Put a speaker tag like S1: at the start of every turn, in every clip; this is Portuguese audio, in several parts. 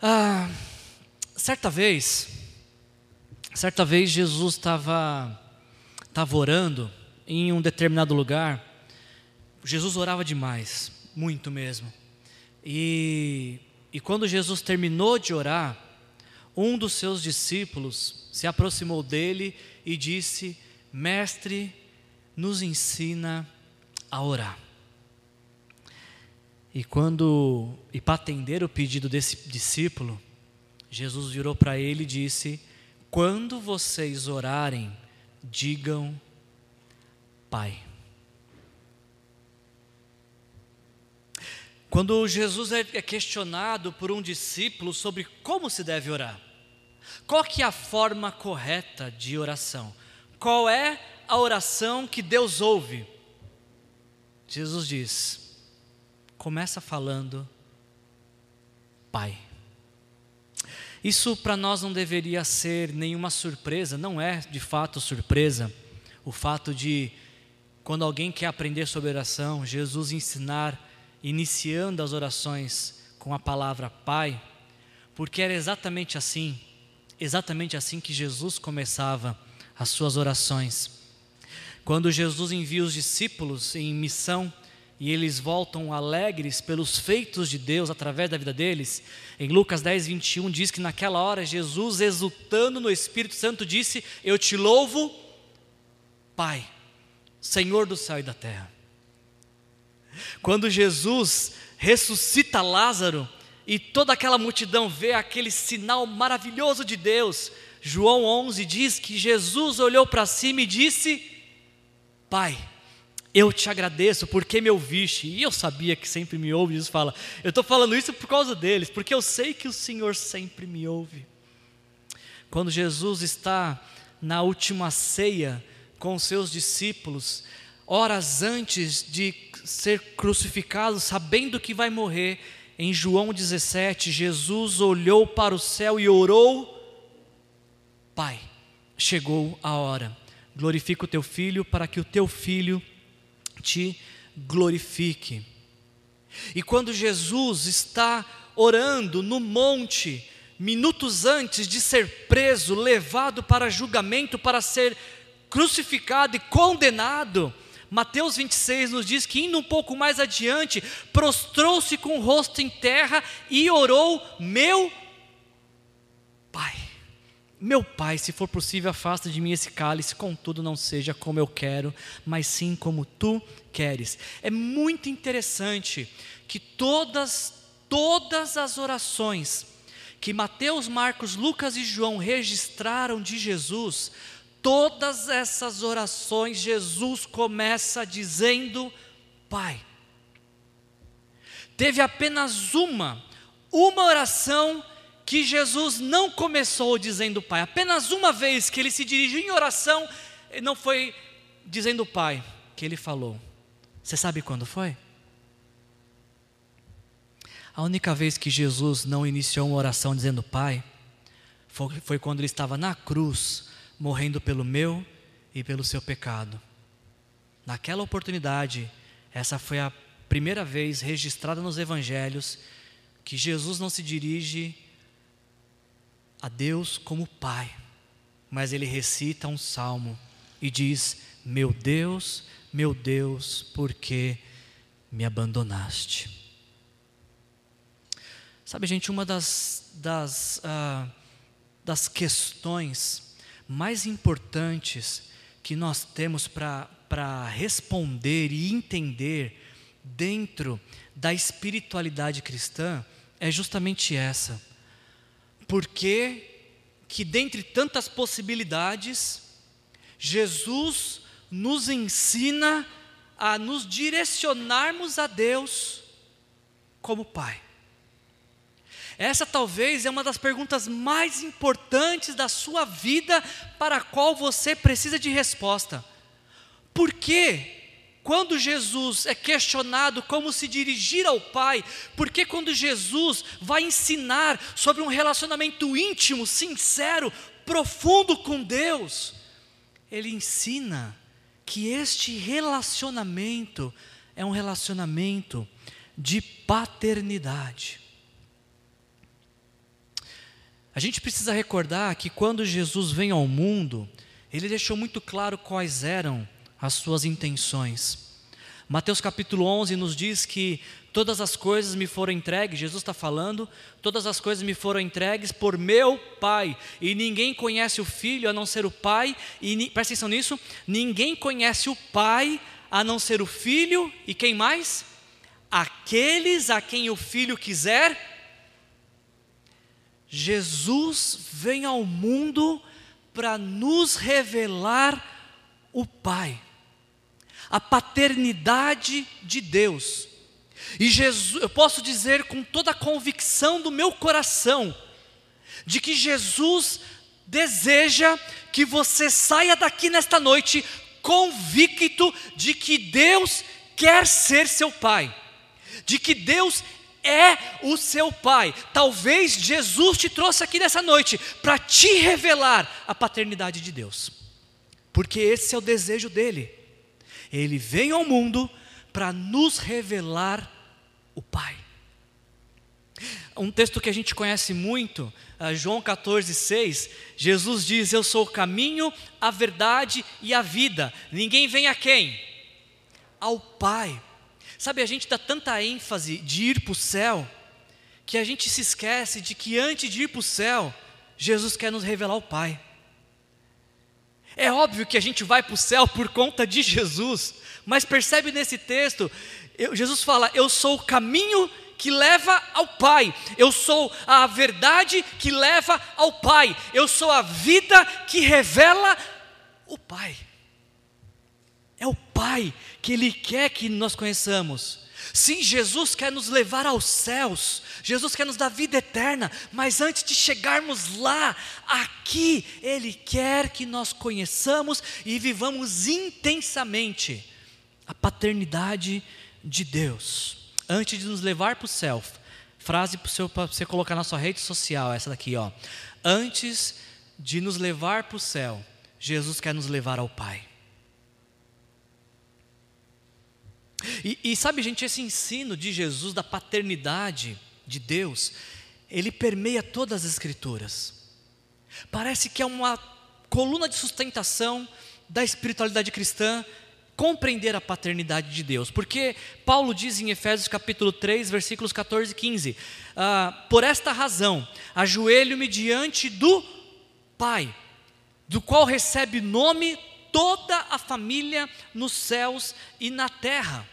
S1: Ah, certa vez, certa vez Jesus estava estava orando em um determinado lugar. Jesus orava demais, muito mesmo. E, e quando Jesus terminou de orar, um dos seus discípulos se aproximou dele e disse: Mestre, nos ensina a orar. E quando e para atender o pedido desse discípulo, Jesus virou para ele e disse: Quando vocês orarem, digam Pai. Quando Jesus é, é questionado por um discípulo sobre como se deve orar, qual que é a forma correta de oração? Qual é a oração que Deus ouve? Jesus diz: começa falando Pai. Isso para nós não deveria ser nenhuma surpresa, não é de fato surpresa o fato de, quando alguém quer aprender sobre oração, Jesus ensinar, iniciando as orações com a palavra Pai, porque era exatamente assim, exatamente assim que Jesus começava as suas orações. Quando Jesus envia os discípulos em missão, e eles voltam alegres pelos feitos de Deus através da vida deles. Em Lucas 10, 21 diz que naquela hora Jesus, exultando no Espírito Santo, disse: Eu te louvo, Pai, Senhor do céu e da terra. Quando Jesus ressuscita Lázaro e toda aquela multidão vê aquele sinal maravilhoso de Deus, João 11 diz que Jesus olhou para cima e disse: Pai, eu te agradeço porque me ouviste. E eu sabia que sempre me ouve. Jesus fala: Eu estou falando isso por causa deles, porque eu sei que o Senhor sempre me ouve. Quando Jesus está na última ceia com seus discípulos, horas antes de ser crucificado, sabendo que vai morrer, em João 17, Jesus olhou para o céu e orou: Pai, chegou a hora. Glorifica o teu filho para que o teu filho te glorifique. E quando Jesus está orando no monte, minutos antes de ser preso, levado para julgamento, para ser crucificado e condenado, Mateus 26 nos diz que indo um pouco mais adiante, prostrou-se com o rosto em terra e orou: Meu Pai meu pai, se for possível, afasta de mim esse cálice, contudo não seja como eu quero, mas sim como tu queres. É muito interessante que todas, todas as orações que Mateus, Marcos, Lucas e João registraram de Jesus, todas essas orações Jesus começa dizendo: Pai. Teve apenas uma, uma oração que Jesus não começou dizendo Pai. Apenas uma vez que ele se dirigiu em oração, não foi dizendo Pai que ele falou. Você sabe quando foi? A única vez que Jesus não iniciou uma oração dizendo Pai, foi, foi quando ele estava na cruz, morrendo pelo meu e pelo seu pecado. Naquela oportunidade, essa foi a primeira vez registrada nos evangelhos que Jesus não se dirige a Deus como Pai, mas ele recita um salmo e diz: Meu Deus, meu Deus, por que me abandonaste? Sabe, gente, uma das, das, uh, das questões mais importantes que nós temos para responder e entender dentro da espiritualidade cristã é justamente essa porque que dentre tantas possibilidades, Jesus nos ensina a nos direcionarmos a Deus como Pai. Essa talvez é uma das perguntas mais importantes da sua vida para a qual você precisa de resposta. Por quê? Quando Jesus é questionado como se dirigir ao Pai, porque quando Jesus vai ensinar sobre um relacionamento íntimo, sincero, profundo com Deus, ele ensina que este relacionamento é um relacionamento de paternidade. A gente precisa recordar que quando Jesus vem ao mundo, ele deixou muito claro quais eram as suas intenções. Mateus capítulo 11 nos diz que todas as coisas me foram entregues, Jesus está falando, todas as coisas me foram entregues por meu Pai, e ninguém conhece o Filho a não ser o Pai, e presta atenção nisso, ninguém conhece o Pai a não ser o Filho, e quem mais? Aqueles a quem o Filho quiser. Jesus vem ao mundo para nos revelar o Pai a paternidade de Deus. E Jesus, eu posso dizer com toda a convicção do meu coração, de que Jesus deseja que você saia daqui nesta noite convicto de que Deus quer ser seu Pai, de que Deus é o seu Pai. Talvez Jesus te trouxe aqui nessa noite para te revelar a paternidade de Deus, porque esse é o desejo dele. Ele veio ao mundo para nos revelar o Pai. Um texto que a gente conhece muito, uh, João 14, 6, Jesus diz: Eu sou o caminho, a verdade e a vida. Ninguém vem a quem? Ao Pai. Sabe, a gente dá tanta ênfase de ir para o céu, que a gente se esquece de que antes de ir para o céu, Jesus quer nos revelar o Pai. É óbvio que a gente vai para o céu por conta de Jesus, mas percebe nesse texto, eu, Jesus fala: Eu sou o caminho que leva ao Pai, eu sou a verdade que leva ao Pai, eu sou a vida que revela o Pai. É o Pai que Ele quer que nós conheçamos. Sim, Jesus quer nos levar aos céus, Jesus quer nos dar vida eterna, mas antes de chegarmos lá, aqui, Ele quer que nós conheçamos e vivamos intensamente a paternidade de Deus. Antes de nos levar para o céu, frase para você colocar na sua rede social, essa daqui, ó. Antes de nos levar para o céu, Jesus quer nos levar ao Pai. E, e, sabe, gente, esse ensino de Jesus, da paternidade de Deus, ele permeia todas as Escrituras. Parece que é uma coluna de sustentação da espiritualidade cristã compreender a paternidade de Deus, porque Paulo diz em Efésios capítulo 3, versículos 14 e 15: ah, Por esta razão, ajoelho-me diante do Pai, do qual recebe nome toda a família nos céus e na terra.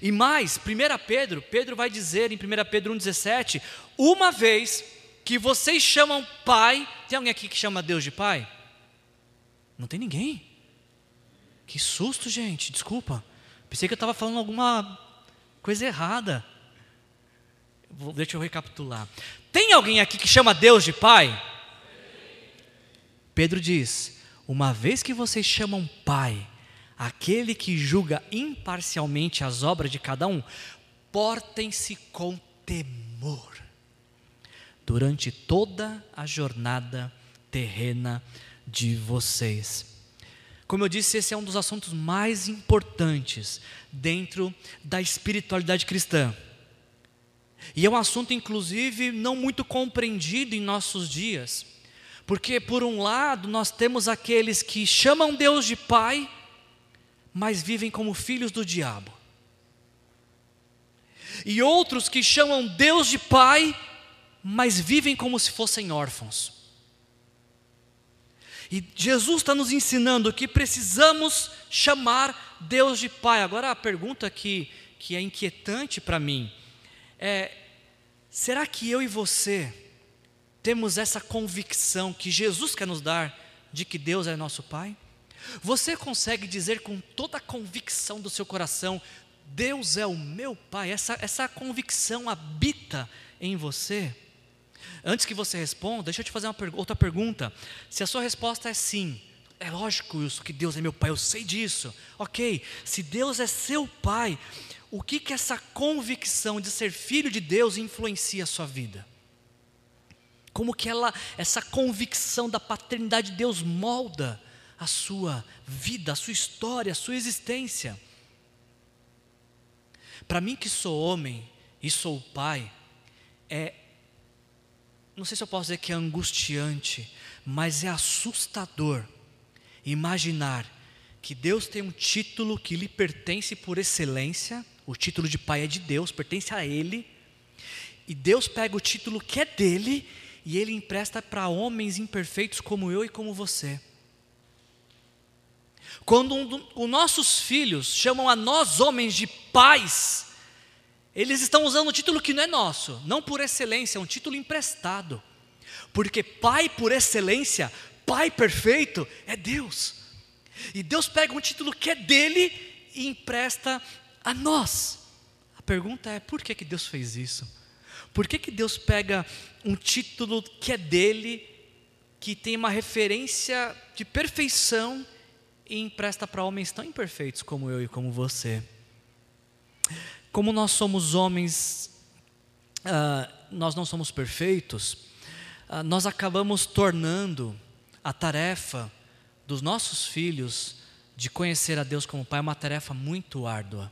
S1: E mais, 1 Pedro, Pedro vai dizer em 1 Pedro 1,17: Uma vez que vocês chamam Pai, tem alguém aqui que chama Deus de Pai? Não tem ninguém. Que susto, gente, desculpa. Pensei que eu estava falando alguma coisa errada. Deixa eu recapitular. Tem alguém aqui que chama Deus de Pai? Pedro diz: uma vez que vocês chamam Pai, aquele que julga imparcialmente as obras de cada um, portem-se com temor durante toda a jornada terrena de vocês. Como eu disse, esse é um dos assuntos mais importantes dentro da espiritualidade cristã. E é um assunto, inclusive, não muito compreendido em nossos dias. Porque, por um lado, nós temos aqueles que chamam Deus de Pai, mas vivem como filhos do diabo. E outros que chamam Deus de Pai, mas vivem como se fossem órfãos. E Jesus está nos ensinando que precisamos chamar Deus de Pai. Agora a pergunta que, que é inquietante para mim é: será que eu e você temos essa convicção que Jesus quer nos dar de que Deus é nosso Pai? Você consegue dizer com toda a convicção do seu coração: Deus é o meu Pai? Essa, essa convicção habita em você? Antes que você responda, deixa eu te fazer uma outra pergunta. Se a sua resposta é sim, é lógico isso, que Deus é meu Pai, eu sei disso. Ok, se Deus é seu Pai, o que que essa convicção de ser filho de Deus influencia a sua vida? Como que ela, essa convicção da paternidade de Deus molda a sua vida, a sua história, a sua existência. Para mim que sou homem e sou pai, é não sei se eu posso dizer que é angustiante, mas é assustador imaginar que Deus tem um título que lhe pertence por excelência, o título de pai é de Deus, pertence a Ele, e Deus pega o título que é dele e Ele empresta para homens imperfeitos como eu e como você. Quando um, os nossos filhos chamam a nós homens de pais, eles estão usando um título que não é nosso, não por excelência, é um título emprestado. Porque pai por excelência, pai perfeito, é Deus. E Deus pega um título que é dele e empresta a nós. A pergunta é: por que, que Deus fez isso? Por que, que Deus pega um título que é dele, que tem uma referência de perfeição e empresta para homens tão imperfeitos como eu e como você? Como nós somos homens, uh, nós não somos perfeitos, uh, nós acabamos tornando a tarefa dos nossos filhos de conhecer a Deus como Pai uma tarefa muito árdua.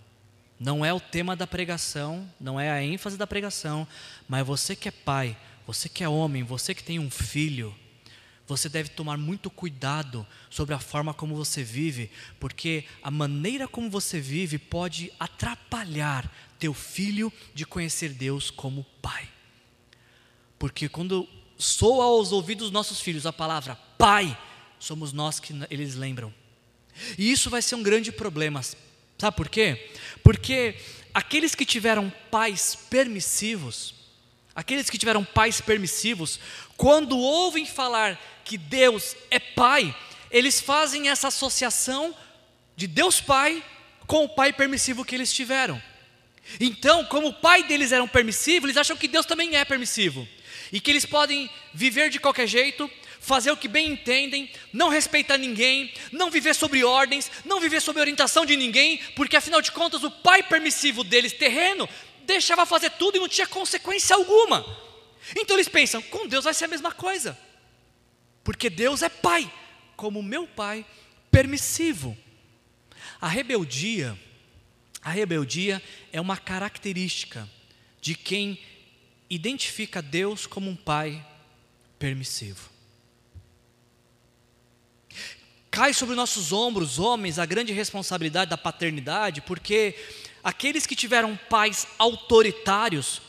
S1: Não é o tema da pregação, não é a ênfase da pregação, mas você que é pai, você que é homem, você que tem um filho, você deve tomar muito cuidado sobre a forma como você vive, porque a maneira como você vive pode atrapalhar teu filho de conhecer Deus como pai. Porque quando soa aos ouvidos dos nossos filhos a palavra pai, somos nós que eles lembram. E isso vai ser um grande problema. Sabe por quê? Porque aqueles que tiveram pais permissivos, aqueles que tiveram pais permissivos, quando ouvem falar que Deus é pai, eles fazem essa associação de Deus Pai com o pai permissivo que eles tiveram. Então, como o pai deles era permissivo, eles acham que Deus também é permissivo. E que eles podem viver de qualquer jeito, fazer o que bem entendem, não respeitar ninguém, não viver sobre ordens, não viver sob orientação de ninguém, porque afinal de contas o pai permissivo deles, terreno, deixava fazer tudo e não tinha consequência alguma. Então eles pensam, com Deus vai ser a mesma coisa, porque Deus é pai, como meu pai permissivo. A rebeldia, a rebeldia é uma característica de quem identifica Deus como um pai permissivo. Cai sobre nossos ombros, homens, a grande responsabilidade da paternidade, porque aqueles que tiveram pais autoritários,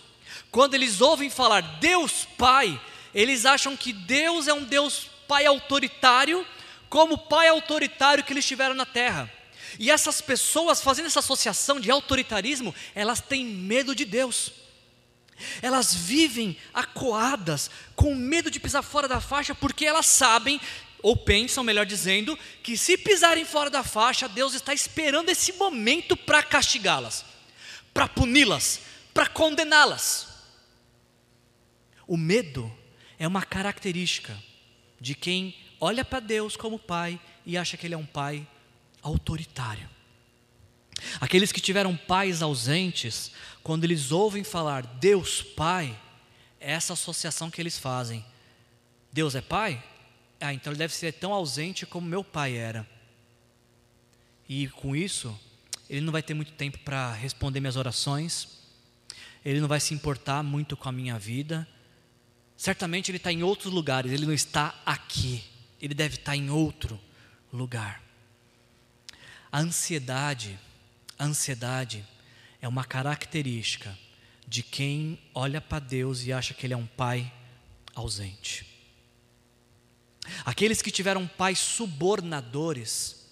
S1: quando eles ouvem falar Deus Pai, eles acham que Deus é um Deus Pai autoritário, como o Pai autoritário que eles tiveram na terra. E essas pessoas fazendo essa associação de autoritarismo, elas têm medo de Deus. Elas vivem acuadas, com medo de pisar fora da faixa, porque elas sabem ou pensam, melhor dizendo, que se pisarem fora da faixa, Deus está esperando esse momento para castigá-las, para puni-las, para condená-las. O medo é uma característica de quem olha para Deus como pai e acha que ele é um pai autoritário. Aqueles que tiveram pais ausentes, quando eles ouvem falar Deus Pai, é essa associação que eles fazem. Deus é pai? Ah, então ele deve ser tão ausente como meu pai era. E com isso, ele não vai ter muito tempo para responder minhas orações, ele não vai se importar muito com a minha vida. Certamente ele está em outros lugares, ele não está aqui, ele deve estar em outro lugar. A ansiedade, a ansiedade é uma característica de quem olha para Deus e acha que Ele é um pai ausente. Aqueles que tiveram pais subornadores,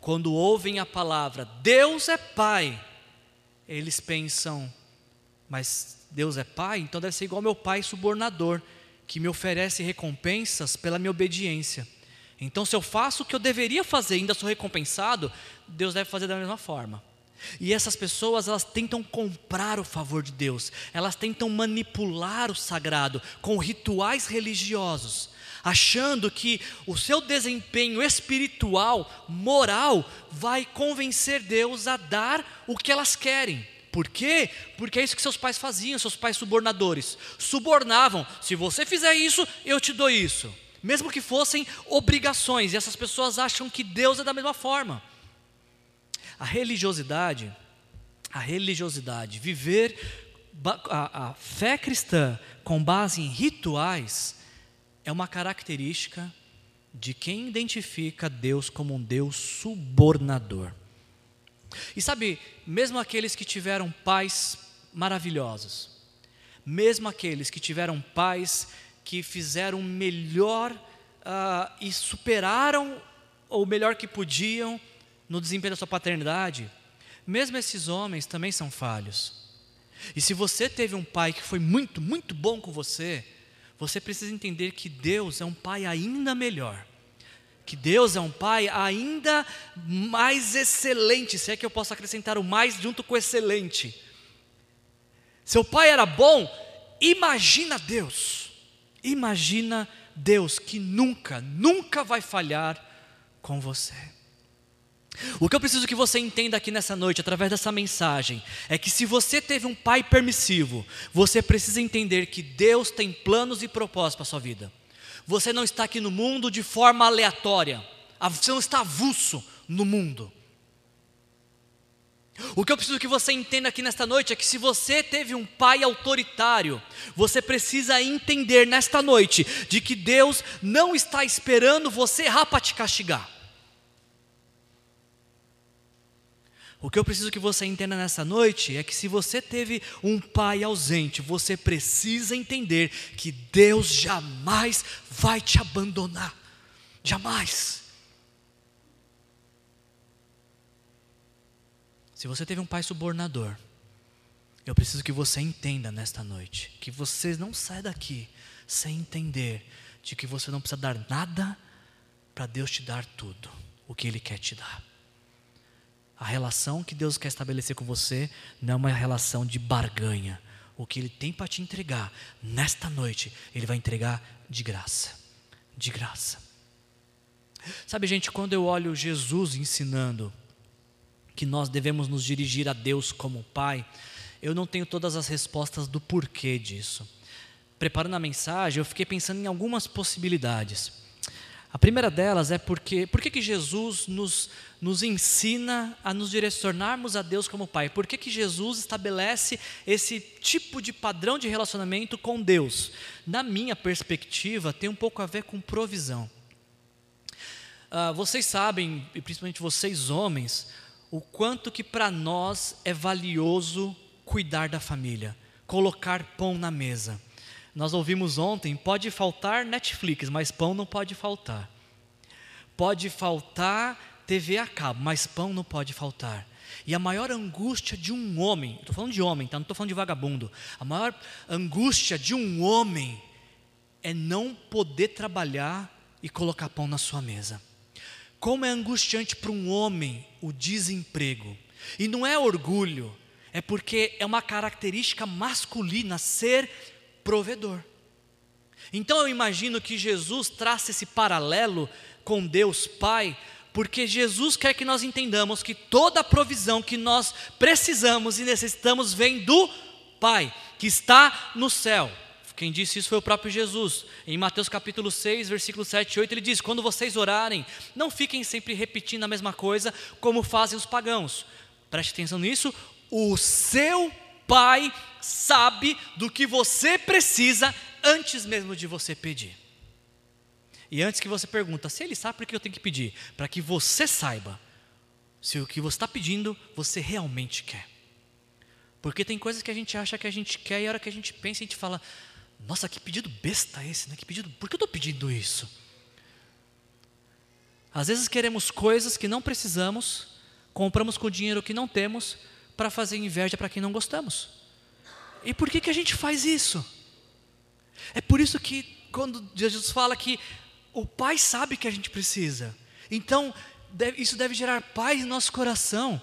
S1: quando ouvem a palavra Deus é Pai, eles pensam, mas Deus é Pai, então deve ser igual meu pai subornador, que me oferece recompensas pela minha obediência. Então, se eu faço o que eu deveria fazer e ainda sou recompensado, Deus deve fazer da mesma forma. E essas pessoas, elas tentam comprar o favor de Deus, elas tentam manipular o sagrado com rituais religiosos, achando que o seu desempenho espiritual, moral, vai convencer Deus a dar o que elas querem. Por quê? Porque é isso que seus pais faziam, seus pais subornadores. Subornavam: se você fizer isso, eu te dou isso. Mesmo que fossem obrigações, e essas pessoas acham que Deus é da mesma forma. A religiosidade, a religiosidade, viver a, a fé cristã com base em rituais é uma característica de quem identifica Deus como um Deus subornador. E sabe, mesmo aqueles que tiveram pais maravilhosos, mesmo aqueles que tiveram pais que fizeram melhor uh, e superaram o melhor que podiam no desempenho da sua paternidade, mesmo esses homens também são falhos. E se você teve um pai que foi muito, muito bom com você, você precisa entender que Deus é um pai ainda melhor. Que Deus é um pai ainda mais excelente, se é que eu posso acrescentar o mais junto com excelente. Seu pai era bom, imagina Deus. Imagina Deus que nunca, nunca vai falhar com você. O que eu preciso que você entenda aqui nessa noite, através dessa mensagem, é que se você teve um pai permissivo, você precisa entender que Deus tem planos e propósitos para a sua vida. Você não está aqui no mundo de forma aleatória, você não está avulso no mundo. O que eu preciso que você entenda aqui nesta noite é que se você teve um pai autoritário, você precisa entender nesta noite de que Deus não está esperando você errar para te castigar. O que eu preciso que você entenda nessa noite é que se você teve um pai ausente, você precisa entender que Deus jamais vai te abandonar. Jamais. Se você teve um pai subornador, eu preciso que você entenda nesta noite que você não sai daqui sem entender de que você não precisa dar nada para Deus te dar tudo o que Ele quer te dar. A relação que Deus quer estabelecer com você não é uma relação de barganha. O que Ele tem para te entregar nesta noite, Ele vai entregar de graça. De graça. Sabe, gente, quando eu olho Jesus ensinando que nós devemos nos dirigir a Deus como Pai, eu não tenho todas as respostas do porquê disso. Preparando a mensagem, eu fiquei pensando em algumas possibilidades. A primeira delas é porque, por que Jesus nos, nos ensina a nos direcionarmos a Deus como Pai? Por que, que Jesus estabelece esse tipo de padrão de relacionamento com Deus? Na minha perspectiva, tem um pouco a ver com provisão. Uh, vocês sabem, e principalmente vocês homens, o quanto que para nós é valioso cuidar da família, colocar pão na mesa. Nós ouvimos ontem, pode faltar Netflix, mas pão não pode faltar. Pode faltar TV a cabo, mas pão não pode faltar. E a maior angústia de um homem, estou falando de homem, tá? não estou falando de vagabundo. A maior angústia de um homem é não poder trabalhar e colocar pão na sua mesa. Como é angustiante para um homem o desemprego. E não é orgulho, é porque é uma característica masculina ser provedor. Então eu imagino que Jesus traça esse paralelo com Deus Pai, porque Jesus quer que nós entendamos que toda a provisão que nós precisamos e necessitamos vem do Pai, que está no céu. Quem disse isso foi o próprio Jesus. Em Mateus capítulo 6, versículo 7 e 8, ele diz: Quando vocês orarem, não fiquem sempre repetindo a mesma coisa como fazem os pagãos. Preste atenção nisso. O seu Pai sabe do que você precisa antes mesmo de você pedir. E antes que você pergunta, se ele sabe por que eu tenho que pedir? Para que você saiba se o que você está pedindo você realmente quer. Porque tem coisas que a gente acha que a gente quer e a hora que a gente pensa, a gente fala: Nossa, que pedido besta esse, né? Que pedido, por que eu estou pedindo isso? Às vezes queremos coisas que não precisamos, compramos com dinheiro que não temos, para fazer inveja para quem não gostamos. E por que, que a gente faz isso? É por isso que quando Jesus fala que o Pai sabe que a gente precisa, então deve, isso deve gerar paz em nosso coração.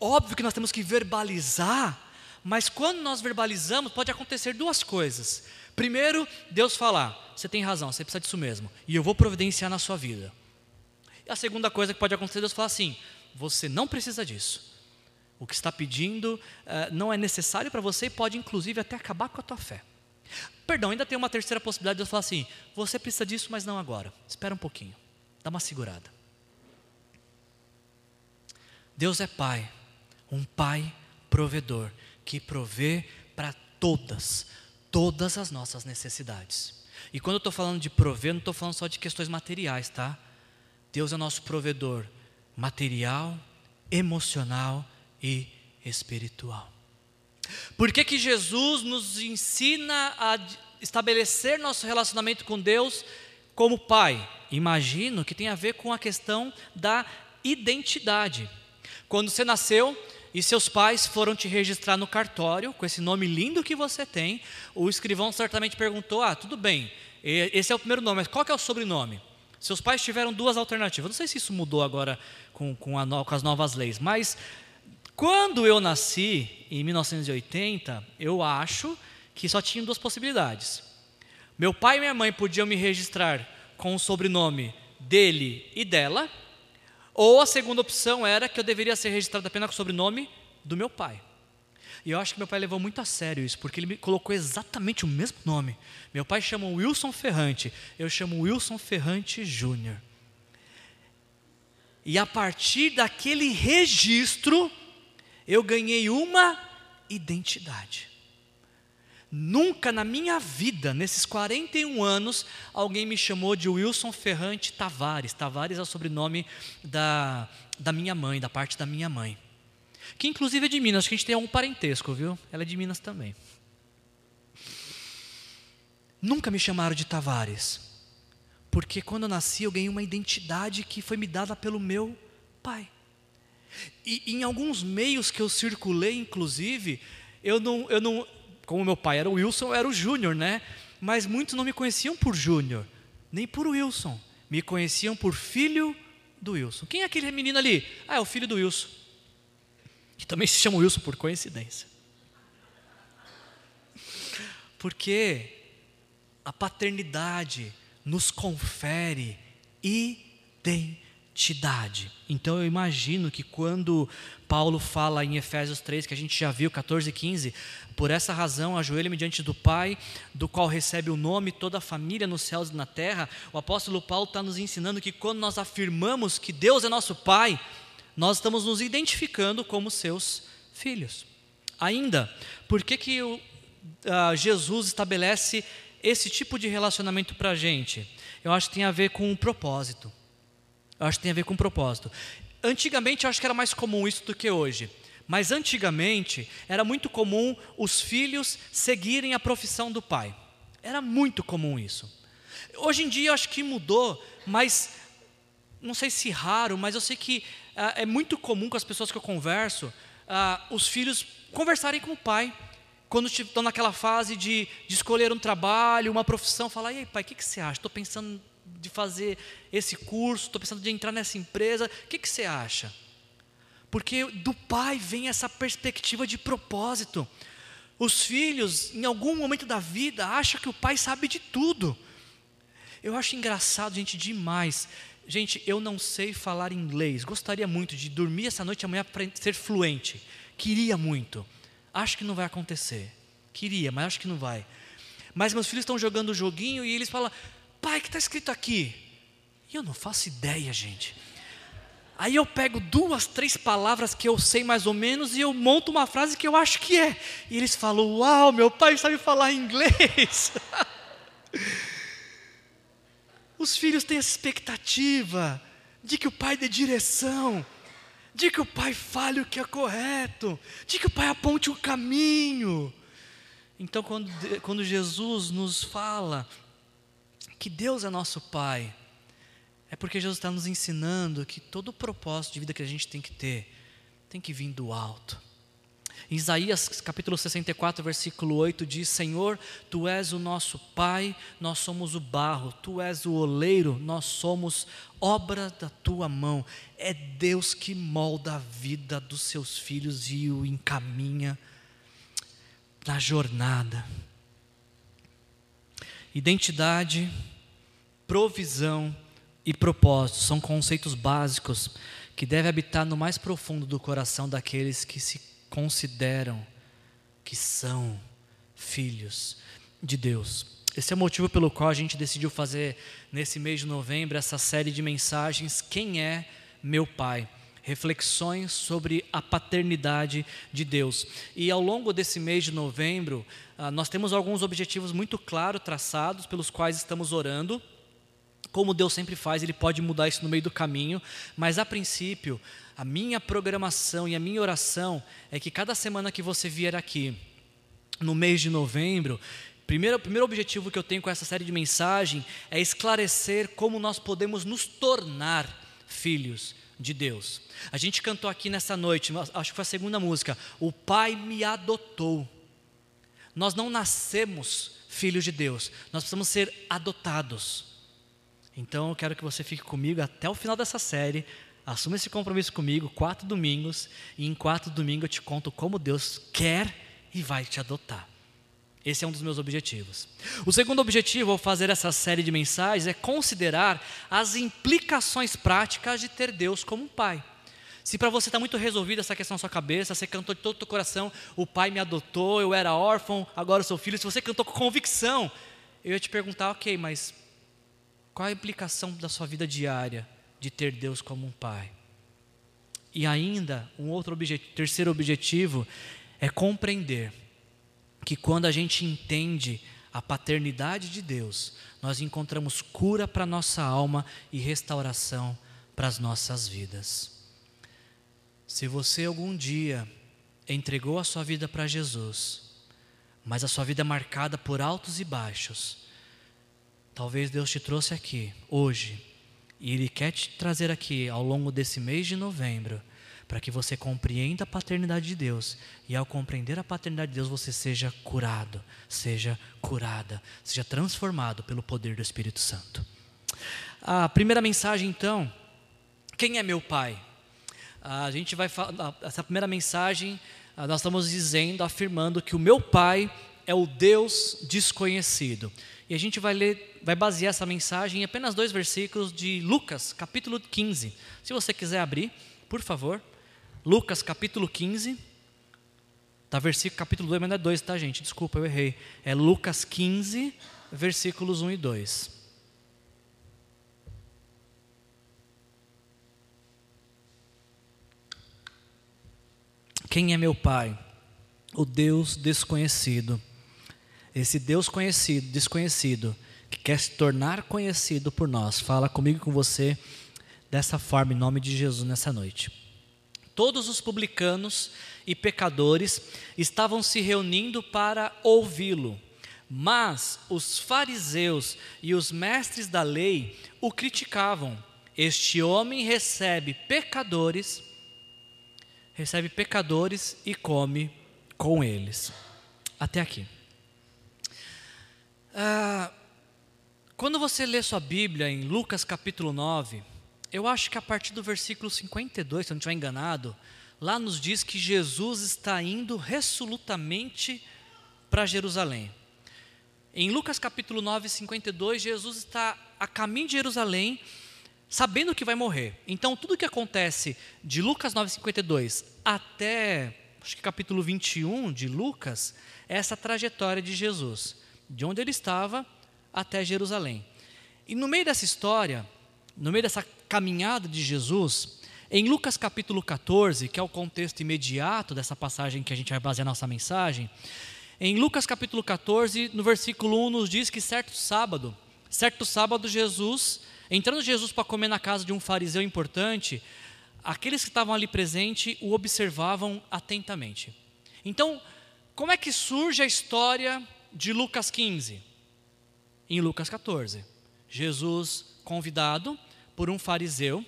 S1: Óbvio que nós temos que verbalizar, mas quando nós verbalizamos, pode acontecer duas coisas. Primeiro, Deus falar: você tem razão, você precisa disso mesmo, e eu vou providenciar na sua vida. E a segunda coisa que pode acontecer, Deus falar assim: você não precisa disso, o que está pedindo uh, não é necessário para você e pode inclusive até acabar com a tua fé. Perdão, ainda tem uma terceira possibilidade de Deus falar assim: você precisa disso, mas não agora. Espera um pouquinho, dá uma segurada. Deus é Pai, um Pai provedor, que provê para todas, todas as nossas necessidades. E quando eu estou falando de prover, não estou falando só de questões materiais, tá? Deus é nosso provedor material, emocional e espiritual. Por que, que Jesus nos ensina a estabelecer nosso relacionamento com Deus como Pai? Imagino que tem a ver com a questão da identidade. Quando você nasceu e seus pais foram te registrar no cartório, com esse nome lindo que você tem, o escrivão certamente perguntou: Ah, tudo bem, esse é o primeiro nome, mas qual é o sobrenome? Seus pais tiveram duas alternativas. Não sei se isso mudou agora com, com, a, com as novas leis, mas quando eu nasci, em 1980, eu acho que só tinha duas possibilidades. Meu pai e minha mãe podiam me registrar com o sobrenome dele e dela, ou a segunda opção era que eu deveria ser registrado apenas com o sobrenome do meu pai. E eu acho que meu pai levou muito a sério isso, porque ele me colocou exatamente o mesmo nome. Meu pai chama Wilson Ferrante, eu chamo Wilson Ferrante Júnior. E a partir daquele registro, eu ganhei uma identidade. Nunca na minha vida, nesses 41 anos, alguém me chamou de Wilson Ferrante Tavares. Tavares é o sobrenome da, da minha mãe, da parte da minha mãe. Que inclusive é de Minas, acho que a gente tem algum parentesco, viu? Ela é de Minas também. Nunca me chamaram de Tavares, porque quando eu nasci eu ganhei uma identidade que foi me dada pelo meu pai. E em alguns meios que eu circulei, inclusive, eu não, eu não, como meu pai era o Wilson, eu era o Júnior, né? Mas muitos não me conheciam por Júnior, nem por Wilson. Me conheciam por filho do Wilson. Quem é aquele menino ali? Ah, é o filho do Wilson. Que também se chama Wilson por coincidência. Porque a paternidade nos confere identidade identidade. Então eu imagino que quando Paulo fala em Efésios 3, que a gente já viu, 14 e 15, por essa razão ajoelhe-me diante do Pai, do qual recebe o nome toda a família nos céus e na terra, o apóstolo Paulo está nos ensinando que quando nós afirmamos que Deus é nosso Pai, nós estamos nos identificando como seus filhos. Ainda, por que, que o, uh, Jesus estabelece esse tipo de relacionamento para a gente? Eu acho que tem a ver com um propósito. Eu acho que tem a ver com propósito. Antigamente eu acho que era mais comum isso do que hoje. Mas antigamente era muito comum os filhos seguirem a profissão do pai. Era muito comum isso. Hoje em dia eu acho que mudou, mas não sei se raro, mas eu sei que ah, é muito comum com as pessoas que eu converso, ah, os filhos conversarem com o pai. Quando estão naquela fase de, de escolher um trabalho, uma profissão, falar, e aí pai, o que, que você acha? Estou pensando de fazer esse curso, estou pensando de entrar nessa empresa. O que, que você acha? Porque do pai vem essa perspectiva de propósito. Os filhos, em algum momento da vida, acham que o pai sabe de tudo. Eu acho engraçado, gente, demais. Gente, eu não sei falar inglês. Gostaria muito de dormir essa noite e amanhã ser fluente. Queria muito. Acho que não vai acontecer. Queria, mas acho que não vai. Mas meus filhos estão jogando o joguinho e eles falam: pai, o que está escrito aqui? E eu não faço ideia, gente. Aí eu pego duas, três palavras que eu sei mais ou menos e eu monto uma frase que eu acho que é. E eles falam: Uau, meu pai sabe falar inglês. Os filhos têm essa expectativa de que o pai dê direção, de que o pai fale o que é correto, de que o pai aponte o caminho. Então, quando, quando Jesus nos fala que Deus é nosso Pai, é porque Jesus está nos ensinando que todo o propósito de vida que a gente tem que ter tem que vir do alto. Isaías capítulo 64, versículo 8 diz: Senhor, tu és o nosso Pai, nós somos o barro, tu és o oleiro, nós somos obra da tua mão. É Deus que molda a vida dos seus filhos e o encaminha na jornada. Identidade, provisão e propósito são conceitos básicos que devem habitar no mais profundo do coração daqueles que se consideram que são filhos de Deus. Esse é o motivo pelo qual a gente decidiu fazer nesse mês de novembro essa série de mensagens Quem é meu Pai? reflexões sobre a paternidade de Deus. E ao longo desse mês de novembro, ah, nós temos alguns objetivos muito claros traçados pelos quais estamos orando. Como Deus sempre faz, Ele pode mudar isso no meio do caminho, mas a princípio, a minha programação e a minha oração é que cada semana que você vier aqui, no mês de novembro, primeiro, primeiro objetivo que eu tenho com essa série de mensagem é esclarecer como nós podemos nos tornar filhos de Deus. A gente cantou aqui nessa noite, acho que foi a segunda música, O Pai me adotou. Nós não nascemos filhos de Deus, nós precisamos ser adotados. Então eu quero que você fique comigo até o final dessa série, assuma esse compromisso comigo, quatro domingos, e em quatro domingos eu te conto como Deus quer e vai te adotar. Esse é um dos meus objetivos. O segundo objetivo ao fazer essa série de mensagens é considerar as implicações práticas de ter Deus como um pai. Se para você está muito resolvida essa questão na sua cabeça, você cantou de todo o coração, o pai me adotou, eu era órfão, agora eu sou filho. Se você cantou com convicção, eu ia te perguntar, ok, mas qual a implicação da sua vida diária de ter Deus como um pai? E ainda, um outro objetivo, terceiro objetivo é compreender que quando a gente entende a paternidade de Deus, nós encontramos cura para nossa alma e restauração para as nossas vidas. Se você algum dia entregou a sua vida para Jesus, mas a sua vida é marcada por altos e baixos, talvez Deus te trouxe aqui hoje e Ele quer te trazer aqui ao longo desse mês de novembro para que você compreenda a paternidade de Deus e ao compreender a paternidade de Deus você seja curado, seja curada, seja transformado pelo poder do Espírito Santo. A primeira mensagem então, quem é meu pai? A gente vai falar, essa primeira mensagem, nós estamos dizendo, afirmando que o meu pai é o Deus desconhecido. E a gente vai ler, vai basear essa mensagem em apenas dois versículos de Lucas, capítulo 15. Se você quiser abrir, por favor. Lucas capítulo 15, tá versículo capítulo 2, mas não é 2, tá gente? Desculpa, eu errei. É Lucas 15, versículos 1 e 2. Quem é meu pai? O Deus desconhecido. Esse Deus conhecido, desconhecido, que quer se tornar conhecido por nós. Fala comigo e com você dessa forma, em nome de Jesus, nessa noite. Todos os publicanos e pecadores estavam se reunindo para ouvi-lo. Mas os fariseus e os mestres da lei o criticavam. Este homem recebe pecadores, recebe pecadores e come com eles. Até aqui. Ah, quando você lê sua Bíblia em Lucas capítulo 9, eu acho que a partir do versículo 52, se eu não estiver enganado, lá nos diz que Jesus está indo resolutamente para Jerusalém. Em Lucas capítulo 9, 52, Jesus está a caminho de Jerusalém, sabendo que vai morrer. Então, tudo que acontece de Lucas 9, 52 até, acho que capítulo 21 de Lucas, é essa trajetória de Jesus, de onde ele estava até Jerusalém. E no meio dessa história, no meio dessa caminhada de Jesus, em Lucas capítulo 14, que é o contexto imediato dessa passagem que a gente vai basear nossa mensagem, em Lucas capítulo 14, no versículo 1, nos diz que certo sábado, certo sábado, Jesus, entrando Jesus para comer na casa de um fariseu importante, aqueles que estavam ali presentes o observavam atentamente. Então, como é que surge a história de Lucas 15? Em Lucas 14. Jesus convidado por um fariseu,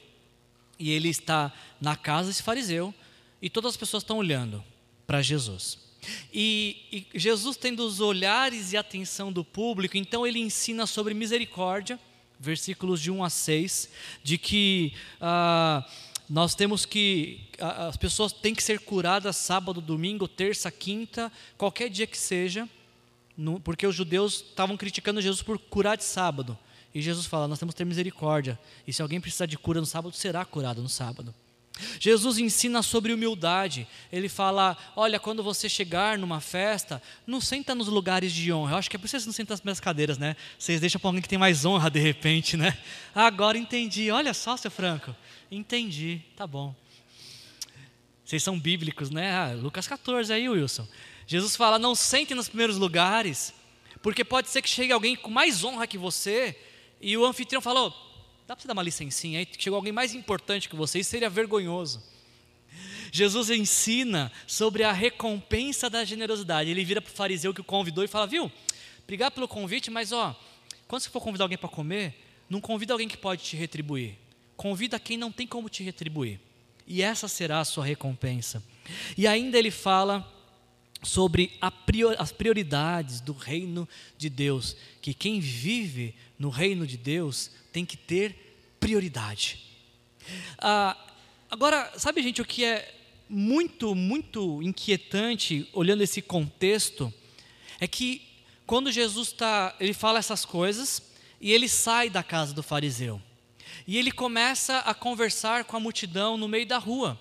S1: e ele está na casa desse fariseu, e todas as pessoas estão olhando para Jesus. E, e, Jesus, tendo os olhares e atenção do público, então ele ensina sobre misericórdia, versículos de 1 a 6, de que ah, nós temos que, as pessoas têm que ser curadas sábado, domingo, terça, quinta, qualquer dia que seja, no, porque os judeus estavam criticando Jesus por curar de sábado. E Jesus fala: Nós temos que ter misericórdia. E se alguém precisar de cura no sábado, será curado no sábado. Jesus ensina sobre humildade. Ele fala: Olha, quando você chegar numa festa, não senta nos lugares de honra. Eu acho que é por isso que vocês não sentam nas minhas cadeiras, né? Vocês deixam para alguém que tem mais honra de repente, né? Agora entendi. Olha só, seu Franco. Entendi. Tá bom. Vocês são bíblicos, né? Ah, Lucas 14 aí, Wilson. Jesus fala: não sente nos primeiros lugares, porque pode ser que chegue alguém com mais honra que você, e o anfitrião falou: dá para você dar uma licencinha aí? Chegou alguém mais importante que você, isso seria vergonhoso. Jesus ensina sobre a recompensa da generosidade. Ele vira para o fariseu que o convidou e fala: Viu, obrigado pelo convite, mas ó, quando você for convidar alguém para comer, não convida alguém que pode te retribuir. Convida quem não tem como te retribuir. E essa será a sua recompensa. E ainda ele fala sobre as prioridades do reino de Deus, que quem vive no reino de Deus tem que ter prioridade. Ah, agora, sabe, gente, o que é muito, muito inquietante, olhando esse contexto, é que quando Jesus está, ele fala essas coisas e ele sai da casa do fariseu. E ele começa a conversar com a multidão no meio da rua.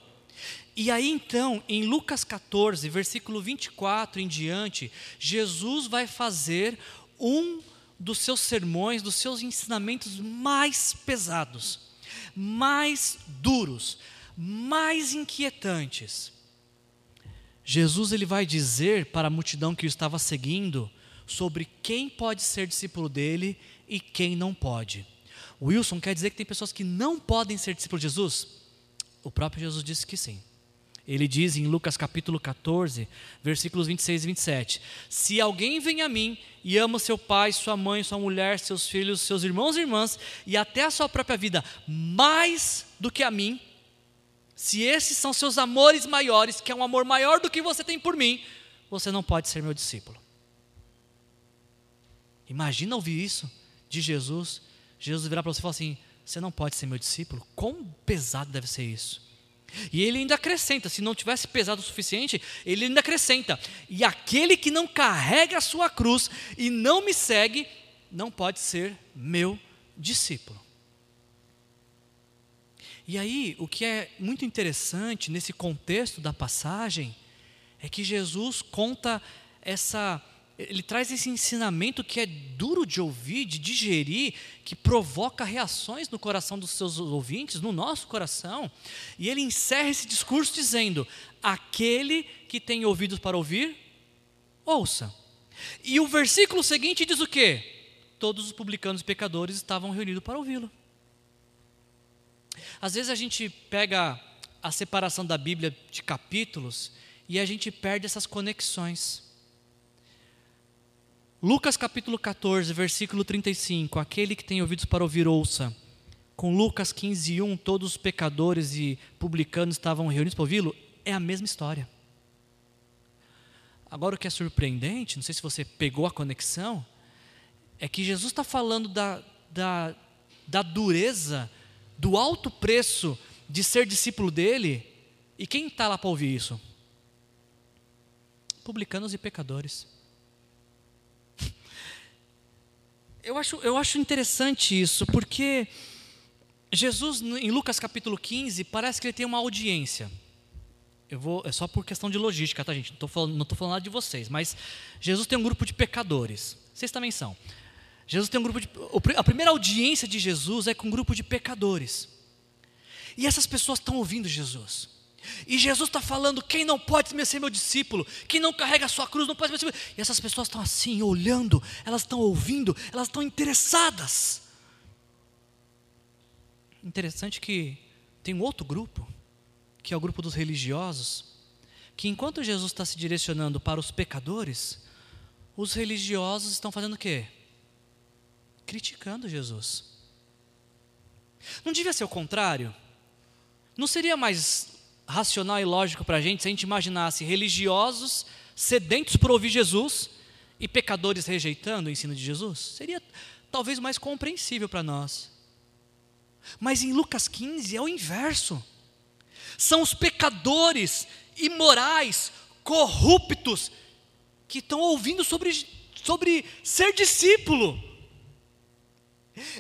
S1: E aí então, em Lucas 14, versículo 24 em diante, Jesus vai fazer um dos seus sermões, dos seus ensinamentos mais pesados, mais duros, mais inquietantes. Jesus ele vai dizer para a multidão que o estava seguindo sobre quem pode ser discípulo dele e quem não pode. Wilson quer dizer que tem pessoas que não podem ser discípulos de Jesus? O próprio Jesus disse que sim. Ele diz em Lucas capítulo 14, versículos 26 e 27: Se alguém vem a mim e ama seu pai, sua mãe, sua mulher, seus filhos, seus irmãos e irmãs e até a sua própria vida mais do que a mim, se esses são seus amores maiores, que é um amor maior do que você tem por mim, você não pode ser meu discípulo. Imagina ouvir isso de Jesus. Jesus virar para você e falar assim: Você não pode ser meu discípulo? Quão pesado deve ser isso? E ele ainda acrescenta: se não tivesse pesado o suficiente, ele ainda acrescenta: e aquele que não carrega a sua cruz e não me segue, não pode ser meu discípulo. E aí, o que é muito interessante nesse contexto da passagem é que Jesus conta essa ele traz esse ensinamento que é duro de ouvir, de digerir, que provoca reações no coração dos seus ouvintes, no nosso coração. E ele encerra esse discurso dizendo: Aquele que tem ouvidos para ouvir, ouça. E o versículo seguinte diz o quê? Todos os publicanos e pecadores estavam reunidos para ouvi-lo. Às vezes a gente pega a separação da Bíblia de capítulos e a gente perde essas conexões. Lucas capítulo 14, versículo 35: Aquele que tem ouvidos para ouvir, ouça. Com Lucas 15, 1, todos os pecadores e publicanos estavam reunidos para ouvi-lo, é a mesma história. Agora o que é surpreendente, não sei se você pegou a conexão, é que Jesus está falando da, da, da dureza do alto preço de ser discípulo dele, e quem está lá para ouvir isso? Publicanos e pecadores. Eu acho, eu acho interessante isso, porque Jesus, em Lucas capítulo 15, parece que ele tem uma audiência. Eu vou, é só por questão de logística, tá, gente? Não estou falando, falando nada de vocês, mas Jesus tem um grupo de pecadores. Vocês também são. Jesus tem um grupo de. A primeira audiência de Jesus é com um grupo de pecadores. E essas pessoas estão ouvindo Jesus. E Jesus está falando: quem não pode ser meu discípulo, quem não carrega a sua cruz, não pode ser meu discípulo. E essas pessoas estão assim, olhando, elas estão ouvindo, elas estão interessadas. Interessante que tem um outro grupo, que é o grupo dos religiosos, que enquanto Jesus está se direcionando para os pecadores, os religiosos estão fazendo o quê? criticando Jesus. Não devia ser o contrário? Não seria mais racional e lógico para a gente se a gente imaginasse religiosos sedentos por ouvir Jesus e pecadores rejeitando o ensino de Jesus? Seria talvez mais compreensível para nós. Mas em Lucas 15 é o inverso. São os pecadores imorais, corruptos, que estão ouvindo sobre, sobre ser discípulo.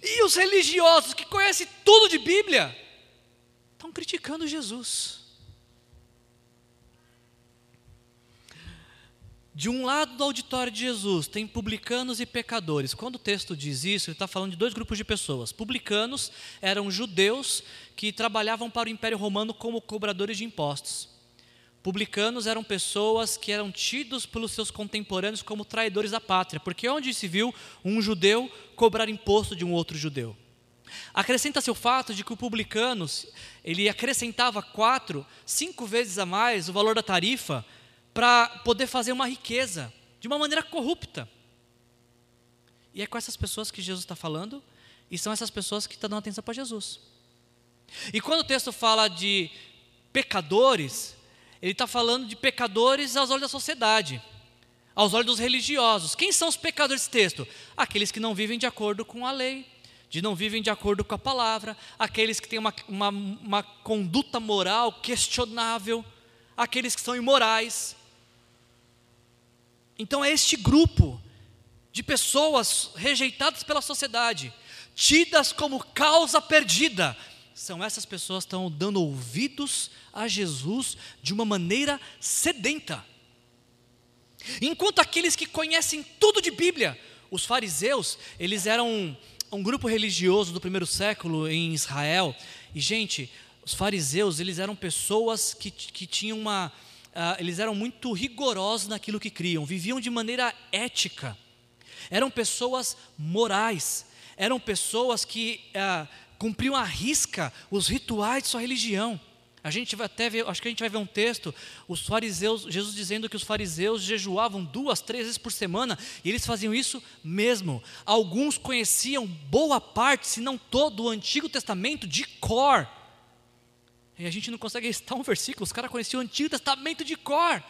S1: E os religiosos que conhecem tudo de Bíblia estão criticando Jesus. De um lado do auditório de Jesus tem publicanos e pecadores. Quando o texto diz isso, ele está falando de dois grupos de pessoas. Publicanos eram judeus que trabalhavam para o Império Romano como cobradores de impostos. Publicanos eram pessoas que eram tidos pelos seus contemporâneos como traidores da pátria, porque onde se viu um judeu cobrar imposto de um outro judeu. Acrescenta-se o fato de que o publicano, ele acrescentava quatro, cinco vezes a mais o valor da tarifa para poder fazer uma riqueza de uma maneira corrupta. E é com essas pessoas que Jesus está falando, e são essas pessoas que estão dando atenção para Jesus. E quando o texto fala de pecadores, ele está falando de pecadores aos olhos da sociedade, aos olhos dos religiosos. Quem são os pecadores desse texto? Aqueles que não vivem de acordo com a lei, de não vivem de acordo com a palavra, aqueles que têm uma, uma, uma conduta moral questionável, aqueles que são imorais. Então é este grupo de pessoas rejeitadas pela sociedade, tidas como causa perdida, são essas pessoas que estão dando ouvidos a Jesus de uma maneira sedenta. Enquanto aqueles que conhecem tudo de Bíblia, os fariseus, eles eram um, um grupo religioso do primeiro século em Israel. E, gente, os fariseus, eles eram pessoas que, que tinham uma. Uh, eles eram muito rigorosos naquilo que criam, viviam de maneira ética, eram pessoas morais, eram pessoas que uh, cumpriam à risca os rituais de sua religião. A gente vai até ver, acho que a gente vai ver um texto, os fariseus, Jesus dizendo que os fariseus jejuavam duas, três vezes por semana, e eles faziam isso mesmo. Alguns conheciam boa parte, se não todo, o Antigo Testamento de cor. E a gente não consegue recitar um versículo, os caras conheciam o Antigo Testamento de cor.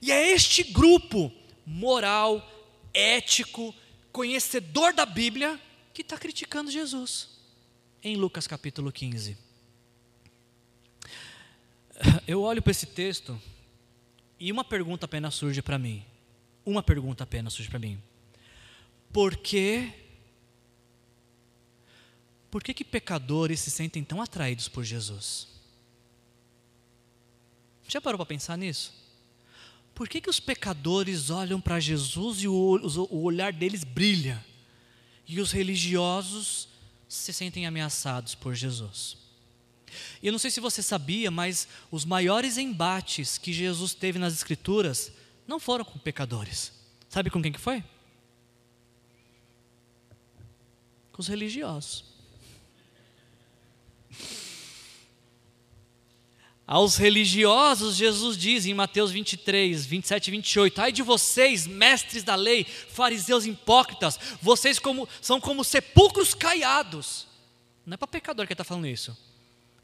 S1: E é este grupo moral, ético, conhecedor da Bíblia, que está criticando Jesus em Lucas capítulo 15. Eu olho para esse texto e uma pergunta apenas surge para mim. Uma pergunta apenas surge para mim. Por que por que, que pecadores se sentem tão atraídos por Jesus? Já parou para pensar nisso? Por que, que os pecadores olham para Jesus e o, olhar deles brilha? E os religiosos se sentem ameaçados por Jesus. E eu não sei se você sabia, mas os maiores embates que Jesus teve nas Escrituras não foram com pecadores. Sabe com quem que foi? Com os religiosos. Aos religiosos, Jesus diz em Mateus 23, 27 e 28: Ai de vocês, mestres da lei, fariseus hipócritas, vocês como, são como sepulcros caiados. Não é para pecador que está falando isso,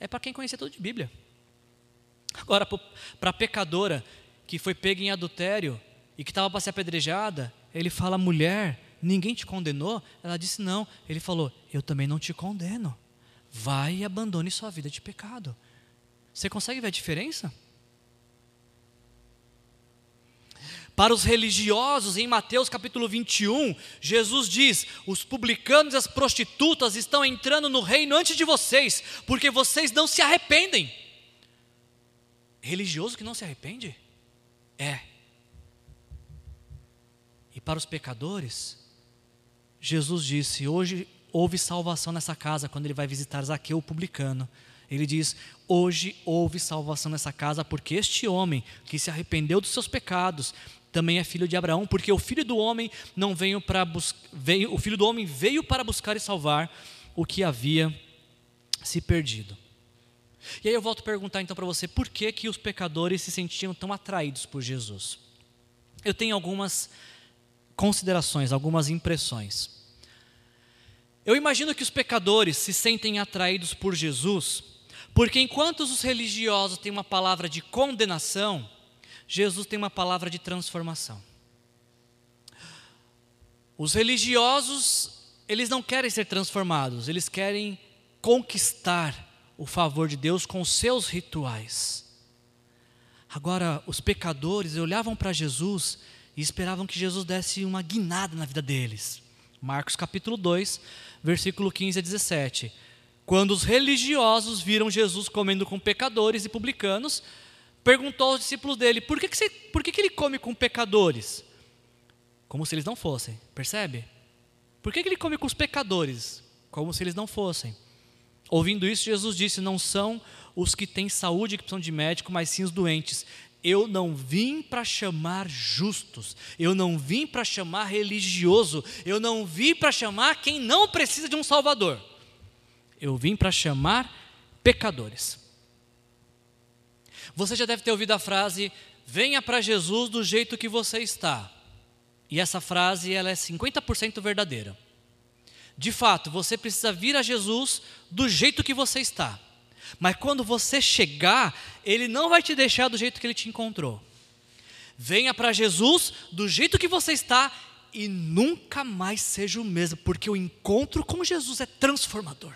S1: é para quem conhecia tudo de Bíblia. Agora, para a pecadora que foi pega em adultério e que estava para ser apedrejada, ele fala: mulher, ninguém te condenou? Ela disse: não. Ele falou: eu também não te condeno. Vai e abandone sua vida de pecado. Você consegue ver a diferença? Para os religiosos, em Mateus capítulo 21, Jesus diz: Os publicanos e as prostitutas estão entrando no reino antes de vocês, porque vocês não se arrependem. Religioso que não se arrepende? É. E para os pecadores, Jesus disse: Hoje houve salvação nessa casa quando ele vai visitar Zaqueu, o publicano. Ele diz: Hoje houve salvação nessa casa, porque este homem que se arrependeu dos seus pecados também é filho de Abraão, porque o filho do homem não veio para o filho do homem veio para buscar e salvar o que havia se perdido. E aí eu volto a perguntar então para você, por que que os pecadores se sentiam tão atraídos por Jesus? Eu tenho algumas considerações, algumas impressões. Eu imagino que os pecadores se sentem atraídos por Jesus porque enquanto os religiosos têm uma palavra de condenação, Jesus tem uma palavra de transformação. Os religiosos, eles não querem ser transformados, eles querem conquistar o favor de Deus com seus rituais. Agora, os pecadores olhavam para Jesus e esperavam que Jesus desse uma guinada na vida deles. Marcos capítulo 2, versículo 15 a 17. Quando os religiosos viram Jesus comendo com pecadores e publicanos, perguntou aos discípulos dele: por que, que, você, por que, que ele come com pecadores? Como se eles não fossem, percebe? Por que, que ele come com os pecadores? Como se eles não fossem. Ouvindo isso, Jesus disse: Não são os que têm saúde que precisam de médico, mas sim os doentes. Eu não vim para chamar justos, eu não vim para chamar religioso, eu não vim para chamar quem não precisa de um Salvador. Eu vim para chamar pecadores. Você já deve ter ouvido a frase: venha para Jesus do jeito que você está. E essa frase ela é 50% verdadeira. De fato, você precisa vir a Jesus do jeito que você está. Mas quando você chegar, ele não vai te deixar do jeito que ele te encontrou. Venha para Jesus do jeito que você está e nunca mais seja o mesmo, porque o encontro com Jesus é transformador.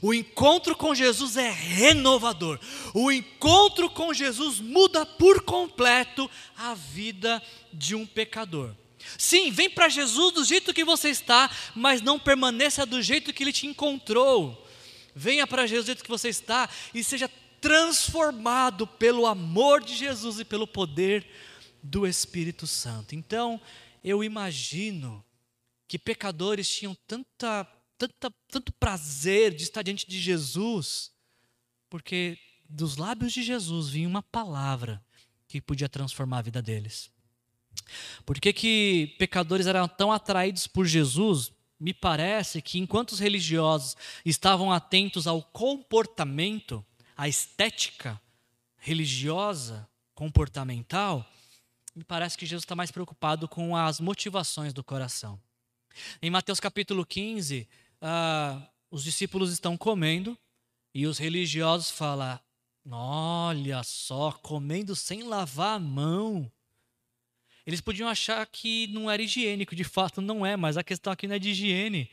S1: O encontro com Jesus é renovador. O encontro com Jesus muda por completo a vida de um pecador. Sim, vem para Jesus do jeito que você está, mas não permaneça do jeito que ele te encontrou. Venha para Jesus do jeito que você está e seja transformado pelo amor de Jesus e pelo poder do Espírito Santo. Então, eu imagino que pecadores tinham tanta, tanta, tanto prazer de estar diante de Jesus, porque dos lábios de Jesus vinha uma palavra que podia transformar a vida deles. Por que, que pecadores eram tão atraídos por Jesus? me parece que enquanto os religiosos estavam atentos ao comportamento, à estética religiosa, comportamental, me parece que Jesus está mais preocupado com as motivações do coração. Em Mateus capítulo 15, uh, ah, os discípulos estão comendo e os religiosos falam: Olha só, comendo sem lavar a mão. Eles podiam achar que não era higiênico, de fato não é, mas a questão aqui não é de higiene.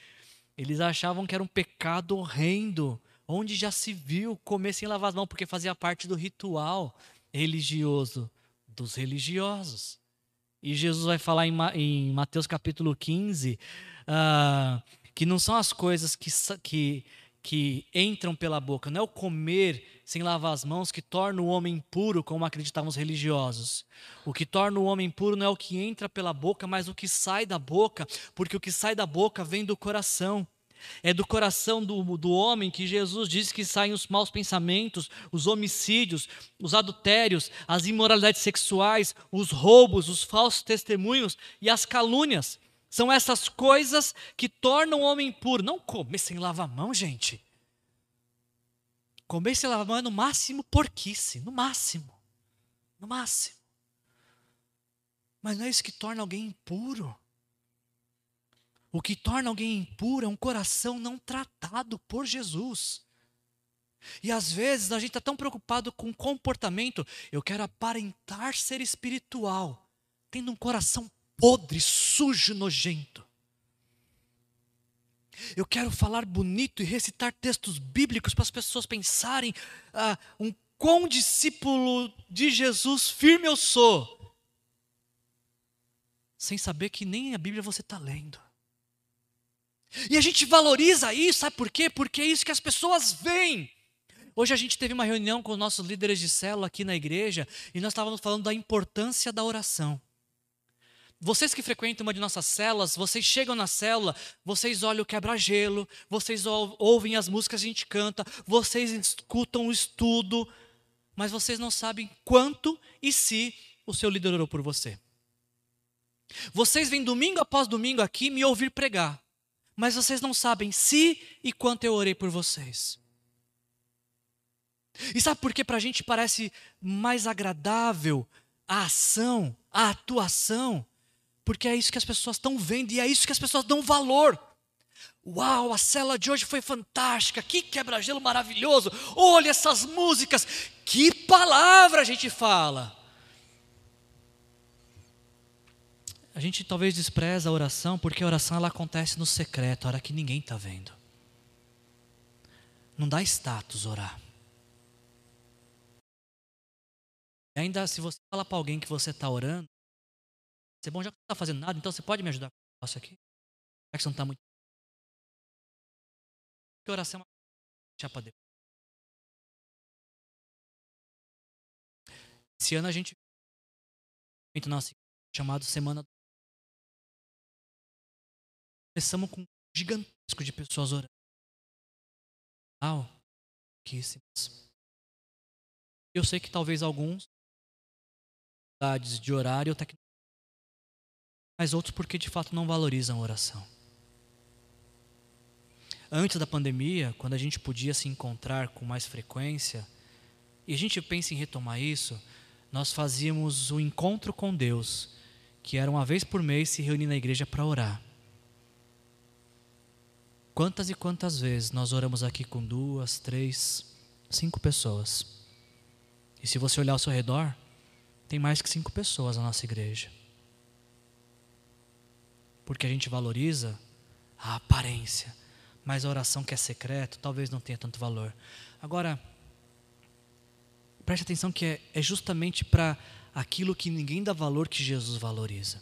S1: Eles achavam que era um pecado horrendo, onde já se viu comer sem lavar as mãos, porque fazia parte do ritual religioso dos religiosos. E Jesus vai falar em, Mateus capítulo 15 uh, ah, que não são as coisas que, que que entram pela boca, não é o comer sem lavar as mãos que torna o homem impuro, como acreditavam os religiosos. O que torna o homem impuro não é o que entra pela boca, mas o que sai da boca, porque o que sai da boca vem do coração. É do coração do, do homem que Jesus diz que saem os maus pensamentos, os homicídios, os adultérios, as imoralidades sexuais, os roubos, os falsos testemunhos e as calúnias. São essas coisas que tornam o homem puro. Não comer sem lavar a mão, gente. Comer sem lavar a mão é no máximo porquice, no máximo. No máximo. Mas não é isso que torna alguém impuro. O que torna alguém impuro é um coração não tratado por Jesus. E às vezes a gente está tão preocupado com comportamento, eu quero aparentar ser espiritual, tendo um coração podre, sujo, nojento. Eu quero falar bonito e recitar textos bíblicos para as pessoas pensarem ah, um quão discípulo de Jesus firme eu sou, sem saber que nem a Bíblia você está lendo. E a gente valoriza isso, sabe por quê? Porque é isso que as pessoas veem. Hoje a gente teve uma reunião com os nossos líderes de célula aqui na igreja e nós estávamos falando da importância da oração. Vocês que frequentam uma de nossas células, vocês chegam na célula, vocês olham o quebra-gelo, vocês ouvem as músicas que a gente canta, vocês escutam o estudo, mas vocês não sabem quanto e se o seu líder orou por você. Vocês vêm domingo após domingo aqui me ouvir pregar, mas vocês não sabem se e quanto eu orei por vocês. E sabe por que para a gente parece mais agradável a ação, a atuação, porque é isso que as pessoas estão vendo e é isso que as pessoas dão valor. Uau, a cela de hoje foi fantástica, que quebra-gelo maravilhoso. Olha essas músicas, que palavra a gente fala. A gente talvez despreza a oração porque a oração ela acontece no secreto, a hora que ninguém está vendo. Não dá status orar. E ainda se você fala para alguém que você está orando, você, bom, já que você não está fazendo nada, então você pode me ajudar com o negócio aqui? Já que você não está muito. Que oração é deixar para Deus. Esse ano a gente nosso chamado Semana Começamos com um gigantesco de pessoas orando. pouquíssimas. Eu sei que talvez alguns de horário ou tecnologia, mas outros porque de fato não valorizam a oração. Antes da pandemia, quando a gente podia se encontrar com mais frequência, e a gente pensa em retomar isso, nós fazíamos o encontro com Deus, que era uma vez por mês se reunir na igreja para orar. Quantas e quantas vezes nós oramos aqui com duas, três, cinco pessoas? E se você olhar ao seu redor, tem mais que cinco pessoas na nossa igreja. Porque a gente valoriza a aparência, mas a oração que é secreto talvez não tenha tanto valor. Agora, preste atenção que é, é justamente para aquilo que ninguém dá valor que Jesus valoriza.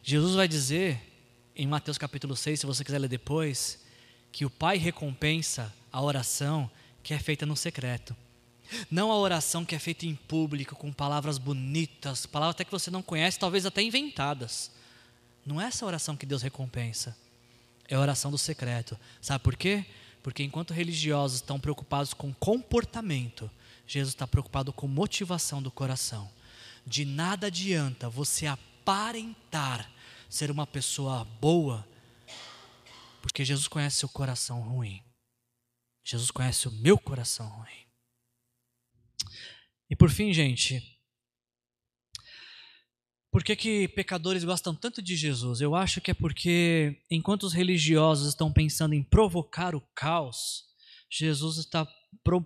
S1: Jesus vai dizer em Mateus capítulo 6, se você quiser ler depois, que o Pai recompensa a oração que é feita no secreto. Não a oração que é feita em público, com palavras bonitas, palavras até que você não conhece, talvez até inventadas. Não é essa oração que Deus recompensa. É a oração do secreto. Sabe por quê? Porque enquanto religiosos estão preocupados com comportamento, Jesus está preocupado com motivação do coração. De nada adianta você aparentar ser uma pessoa boa, porque Jesus conhece seu coração ruim. Jesus conhece o meu coração ruim. E por fim, gente, por que, que pecadores gostam tanto de Jesus? Eu acho que é porque, enquanto os religiosos estão pensando em provocar o caos, Jesus está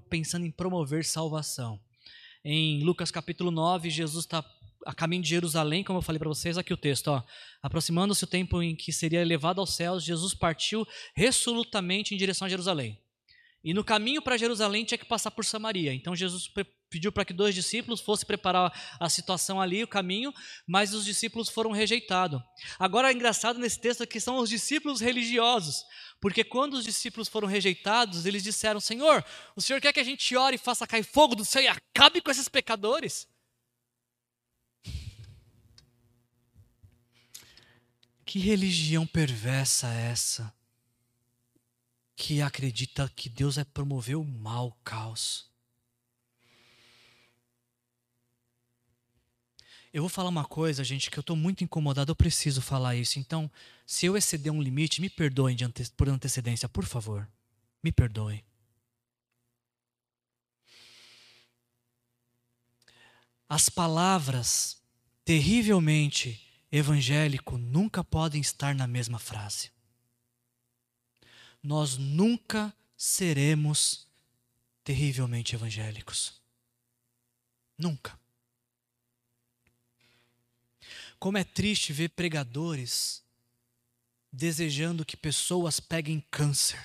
S1: pensando em promover salvação. Em Lucas capítulo 9, Jesus está a caminho de Jerusalém, como eu falei para vocês, aqui o texto. Aproximando-se o tempo em que seria elevado aos céus, Jesus partiu resolutamente em direção a Jerusalém. E no caminho para Jerusalém tinha que passar por Samaria. Então Jesus pediu para que dois discípulos fossem preparar a situação ali, o caminho, mas os discípulos foram rejeitados. Agora, é engraçado nesse texto que são os discípulos religiosos, porque quando os discípulos foram rejeitados, eles disseram: Senhor, o Senhor quer que a gente ore e faça cair fogo do céu e acabe com esses pecadores? Que religião perversa é essa? Que acredita que Deus é promover o mal, o caos. Eu vou falar uma coisa, gente, que eu estou muito incomodado, eu preciso falar isso. Então, se eu exceder um limite, me perdoem ante por antecedência, por favor. Me perdoem. As palavras terrivelmente evangélico nunca podem estar na mesma frase nós nunca seremos terrivelmente evangélicos. Nunca. Como é triste ver pregadores desejando que pessoas peguem câncer.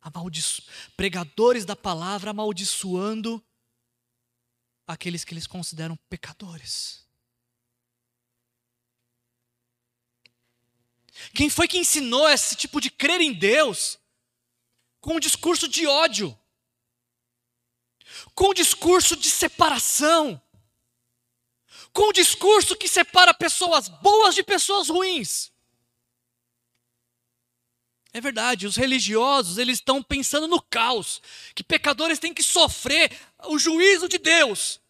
S1: Amaldiço... Pregadores da palavra amaldiçoando aqueles que eles consideram pecadores. Quem foi que ensinou esse tipo de crer em Deus com um discurso de ódio? Com um discurso de separação? Com um discurso que separa pessoas boas de pessoas ruins? É verdade, os religiosos, eles estão pensando no caos, que pecadores têm que sofrer o juízo de Deus.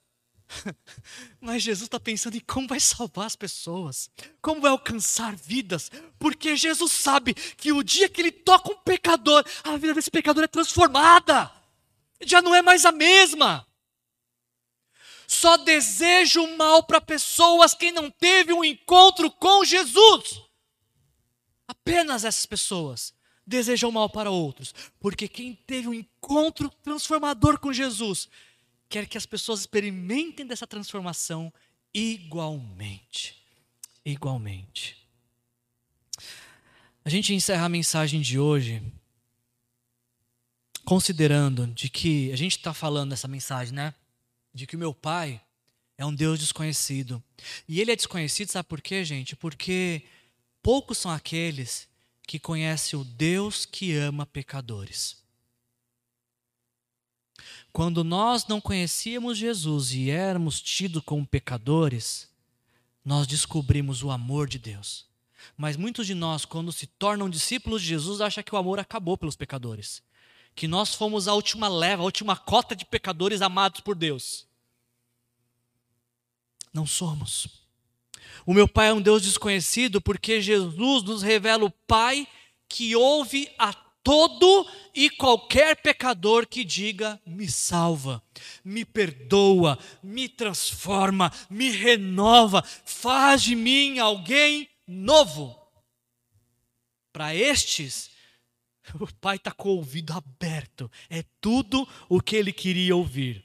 S1: Mas Jesus está pensando em como vai salvar as pessoas, como vai alcançar vidas, porque Jesus sabe que o dia que ele toca um pecador, a vida desse pecador é transformada, já não é mais a mesma. Só deseja o mal para pessoas quem não teve um encontro com Jesus. Apenas essas pessoas desejam mal para outros, porque quem teve um encontro transformador com Jesus quer que as pessoas experimentem dessa transformação igualmente. Igualmente. A gente encerra a mensagem de hoje considerando de que a gente está falando nessa mensagem, né? De que o meu pai é um Deus desconhecido. E ele é desconhecido, sabe por quê, gente? Porque poucos são aqueles que conhecem o Deus que ama pecadores. Quando nós não conhecíamos Jesus e éramos tidos como pecadores, nós descobrimos o amor de Deus. Mas muitos de nós, quando se tornam discípulos de Jesus, acham que o amor acabou pelos pecadores. Que nós fomos a última leva, a última cota de pecadores amados por Deus. Não somos. O meu Pai é um Deus desconhecido porque Jesus nos revela o Pai que ouve a todo e qualquer pecador que diga: me salva, me perdoa, me transforma, me renova, faz de mim alguém novo. Para estes, o Pai está com o ouvido aberto, é tudo o que ele queria ouvir.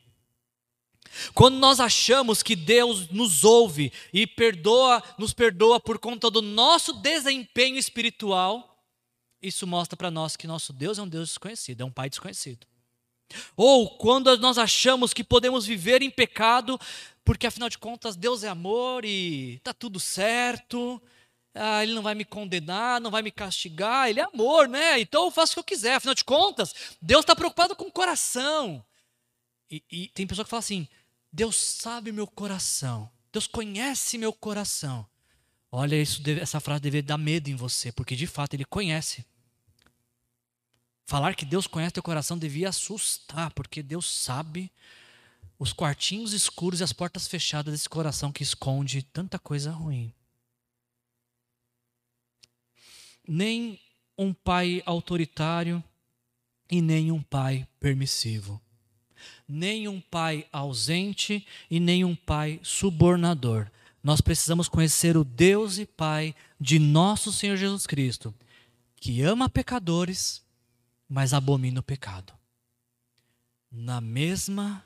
S1: Quando nós achamos que Deus nos ouve e perdoa, nos perdoa por conta do nosso desempenho espiritual, isso mostra para nós que nosso Deus é um Deus desconhecido, é um Pai desconhecido. Ou quando nós achamos que podemos viver em pecado, porque afinal de contas Deus é amor e está tudo certo, ah, Ele não vai me condenar, não vai me castigar, Ele é amor, né? Então eu faço o que eu quiser, afinal de contas, Deus está preocupado com o coração. E, e tem pessoa que fala assim: Deus sabe meu coração, Deus conhece meu coração. Olha, isso deve, essa frase deve dar medo em você, porque de fato Ele conhece. Falar que Deus conhece teu coração devia assustar, porque Deus sabe os quartinhos escuros e as portas fechadas desse coração que esconde tanta coisa ruim. Nem um pai autoritário e nem um pai permissivo. Nem um pai ausente e nem um pai subornador. Nós precisamos conhecer o Deus e Pai de nosso Senhor Jesus Cristo, que ama pecadores mas abomina o pecado. Na mesma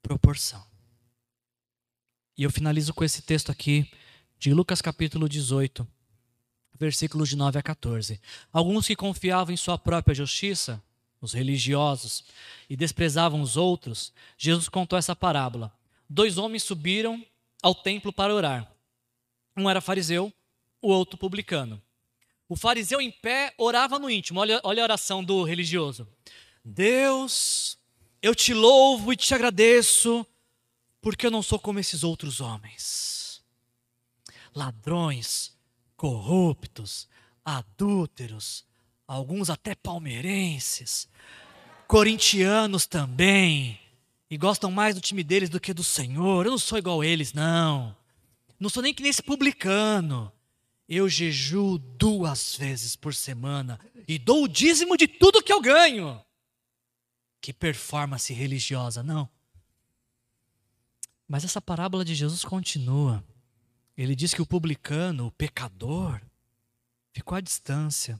S1: proporção. E eu finalizo com esse texto aqui de Lucas capítulo 18, versículos de 9 a 14. Alguns que confiavam em sua própria justiça, os religiosos, e desprezavam os outros, Jesus contou essa parábola. Dois homens subiram ao templo para orar. Um era fariseu, o outro publicano. O fariseu em pé orava no íntimo. Olha, olha a oração do religioso. Deus, eu te louvo e te agradeço, porque eu não sou como esses outros homens. Ladrões, corruptos, adúlteros, alguns até palmeirenses, corintianos também, e gostam mais do time deles do que do Senhor. Eu não sou igual a eles, não. Não sou nem que nesse publicano. Eu jejuo duas vezes por semana e dou o dízimo de tudo que eu ganho. Que performance religiosa, não. Mas essa parábola de Jesus continua. Ele diz que o publicano, o pecador, ficou à distância.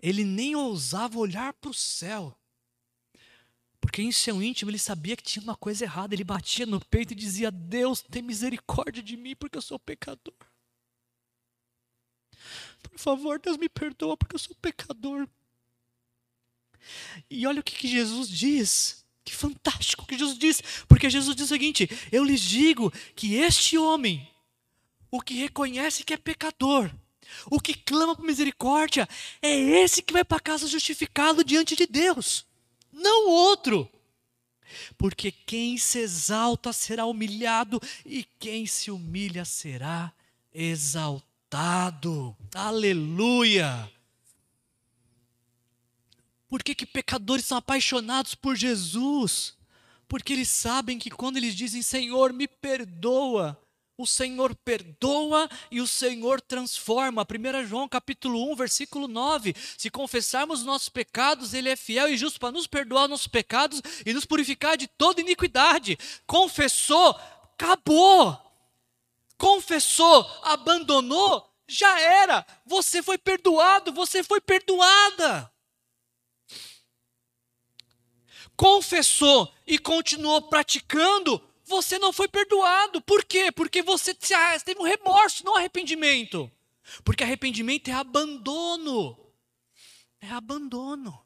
S1: Ele nem ousava olhar para o céu. Porque em seu íntimo ele sabia que tinha uma coisa errada. Ele batia no peito e dizia: Deus, tem misericórdia de mim, porque eu sou pecador. Por favor, Deus me perdoa porque eu sou pecador. E olha o que, que Jesus diz. Que fantástico que Jesus diz. Porque Jesus diz o seguinte: Eu lhes digo que este homem, o que reconhece que é pecador, o que clama por misericórdia, é esse que vai para casa justificado diante de Deus, não o outro. Porque quem se exalta será humilhado, e quem se humilha será exaltado. Aleluia! Por que, que pecadores são apaixonados por Jesus? Porque eles sabem que quando eles dizem Senhor, me perdoa, o Senhor perdoa e o Senhor transforma. 1 João capítulo 1, versículo 9. Se confessarmos nossos pecados, Ele é fiel e justo para nos perdoar nossos pecados e nos purificar de toda iniquidade. Confessou, acabou confessou, abandonou, já era. Você foi perdoado, você foi perdoada. Confessou e continuou praticando, você não foi perdoado. Por quê? Porque você teve um remorso, não arrependimento. Porque arrependimento é abandono. É abandono.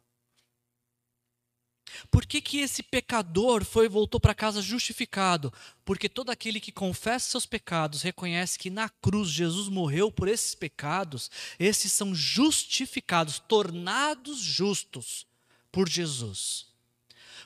S1: Por que, que esse pecador foi voltou para casa justificado? Porque todo aquele que confessa seus pecados, reconhece que na cruz Jesus morreu por esses pecados, esses são justificados, tornados justos por Jesus.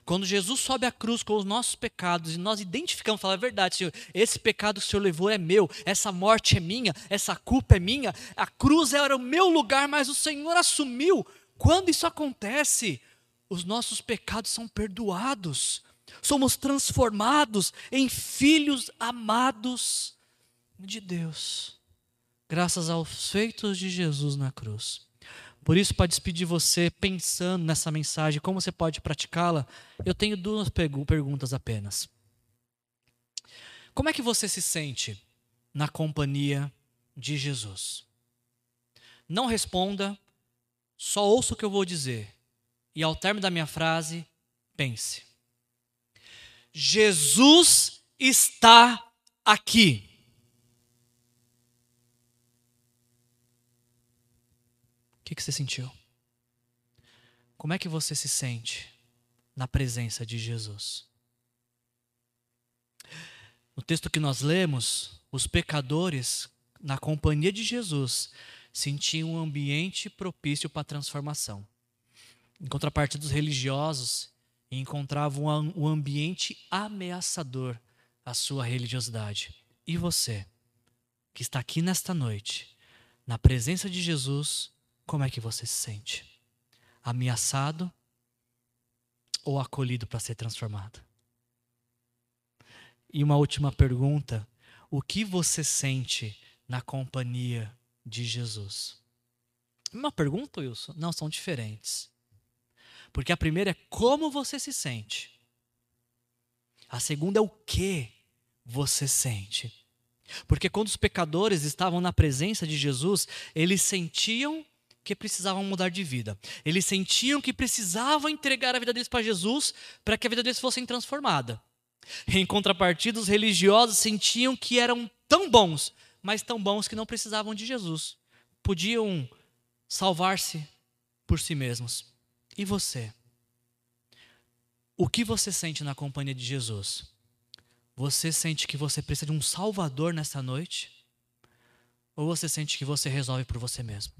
S1: Quando Jesus sobe à cruz com os nossos pecados e nós identificamos, fala a verdade, Senhor, esse pecado que o Senhor levou é meu, essa morte é minha, essa culpa é minha, a cruz era o meu lugar, mas o Senhor assumiu. Quando isso acontece, os nossos pecados são perdoados, somos transformados em filhos amados de Deus, graças aos feitos de Jesus na cruz. Por isso, para despedir você, pensando nessa mensagem, como você pode praticá-la, eu tenho duas perguntas apenas. Como é que você se sente na companhia de Jesus? Não responda, só ouça o que eu vou dizer. E ao término da minha frase, pense. Jesus está aqui. Que, que você sentiu? Como é que você se sente na presença de Jesus? No texto que nós lemos, os pecadores, na companhia de Jesus, sentiam um ambiente propício para a transformação. Em contrapartida, os religiosos encontravam um ambiente ameaçador à sua religiosidade. E você, que está aqui nesta noite, na presença de Jesus, como é que você se sente? Ameaçado ou acolhido para ser transformado? E uma última pergunta: o que você sente na companhia de Jesus? Uma pergunta, Wilson? Não, são diferentes. Porque a primeira é como você se sente. A segunda é o que você sente. Porque quando os pecadores estavam na presença de Jesus, eles sentiam que precisavam mudar de vida. Eles sentiam que precisavam entregar a vida deles para Jesus para que a vida deles fosse transformada. Em contrapartida, os religiosos sentiam que eram tão bons, mas tão bons que não precisavam de Jesus. Podiam salvar-se por si mesmos. E você? O que você sente na companhia de Jesus? Você sente que você precisa de um Salvador nesta noite? Ou você sente que você resolve por você mesmo?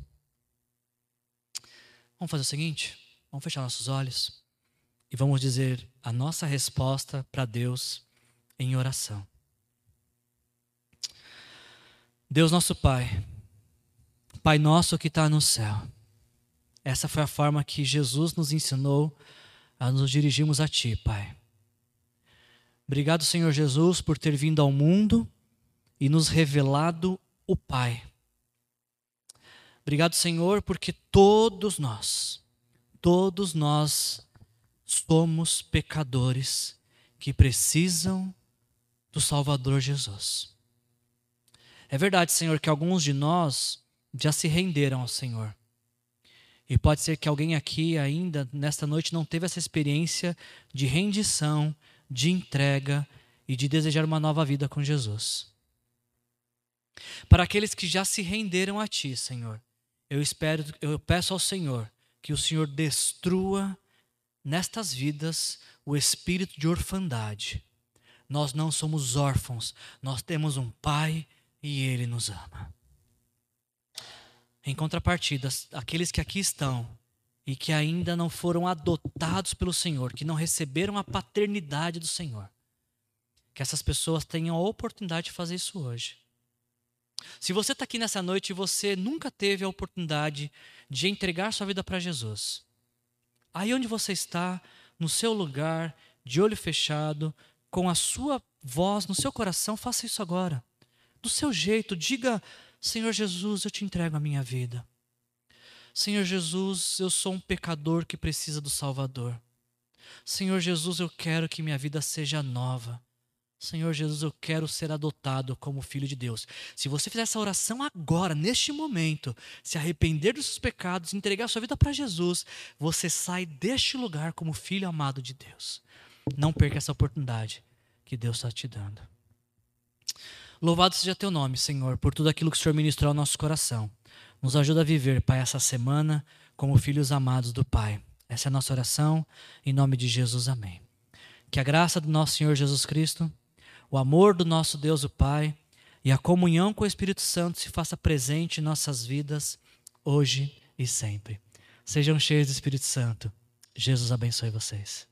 S1: Vamos fazer o seguinte: vamos fechar nossos olhos e vamos dizer a nossa resposta para Deus em oração. Deus nosso Pai, Pai nosso que está no céu, essa foi a forma que Jesus nos ensinou a nos dirigirmos a Ti, Pai. Obrigado, Senhor Jesus, por ter vindo ao mundo e nos revelado o Pai. Obrigado, Senhor, porque todos nós, todos nós somos pecadores que precisam do Salvador Jesus. É verdade, Senhor, que alguns de nós já se renderam ao Senhor. E pode ser que alguém aqui ainda nesta noite não teve essa experiência de rendição, de entrega e de desejar uma nova vida com Jesus. Para aqueles que já se renderam a Ti, Senhor, eu espero, eu peço ao Senhor que o Senhor destrua nestas vidas o espírito de orfandade. Nós não somos órfãos, nós temos um Pai e Ele nos ama. Em contrapartida, aqueles que aqui estão e que ainda não foram adotados pelo Senhor, que não receberam a paternidade do Senhor, que essas pessoas tenham a oportunidade de fazer isso hoje. Se você está aqui nessa noite e você nunca teve a oportunidade de entregar sua vida para Jesus, aí onde você está, no seu lugar, de olho fechado, com a sua voz no seu coração, faça isso agora. Do seu jeito, diga: Senhor Jesus, eu te entrego a minha vida. Senhor Jesus, eu sou um pecador que precisa do Salvador. Senhor Jesus, eu quero que minha vida seja nova. Senhor Jesus, eu quero ser adotado como filho de Deus. Se você fizer essa oração agora, neste momento, se arrepender dos seus pecados, entregar sua vida para Jesus, você sai deste lugar como filho amado de Deus. Não perca essa oportunidade que Deus está te dando. Louvado seja teu nome, Senhor, por tudo aquilo que o Senhor ministrou ao nosso coração. Nos ajuda a viver, Pai, essa semana como filhos amados do Pai. Essa é a nossa oração, em nome de Jesus, amém. Que a graça do nosso Senhor Jesus Cristo o amor do nosso Deus, o Pai, e a comunhão com o Espírito Santo se faça presente em nossas vidas, hoje e sempre. Sejam cheios do Espírito Santo. Jesus abençoe vocês.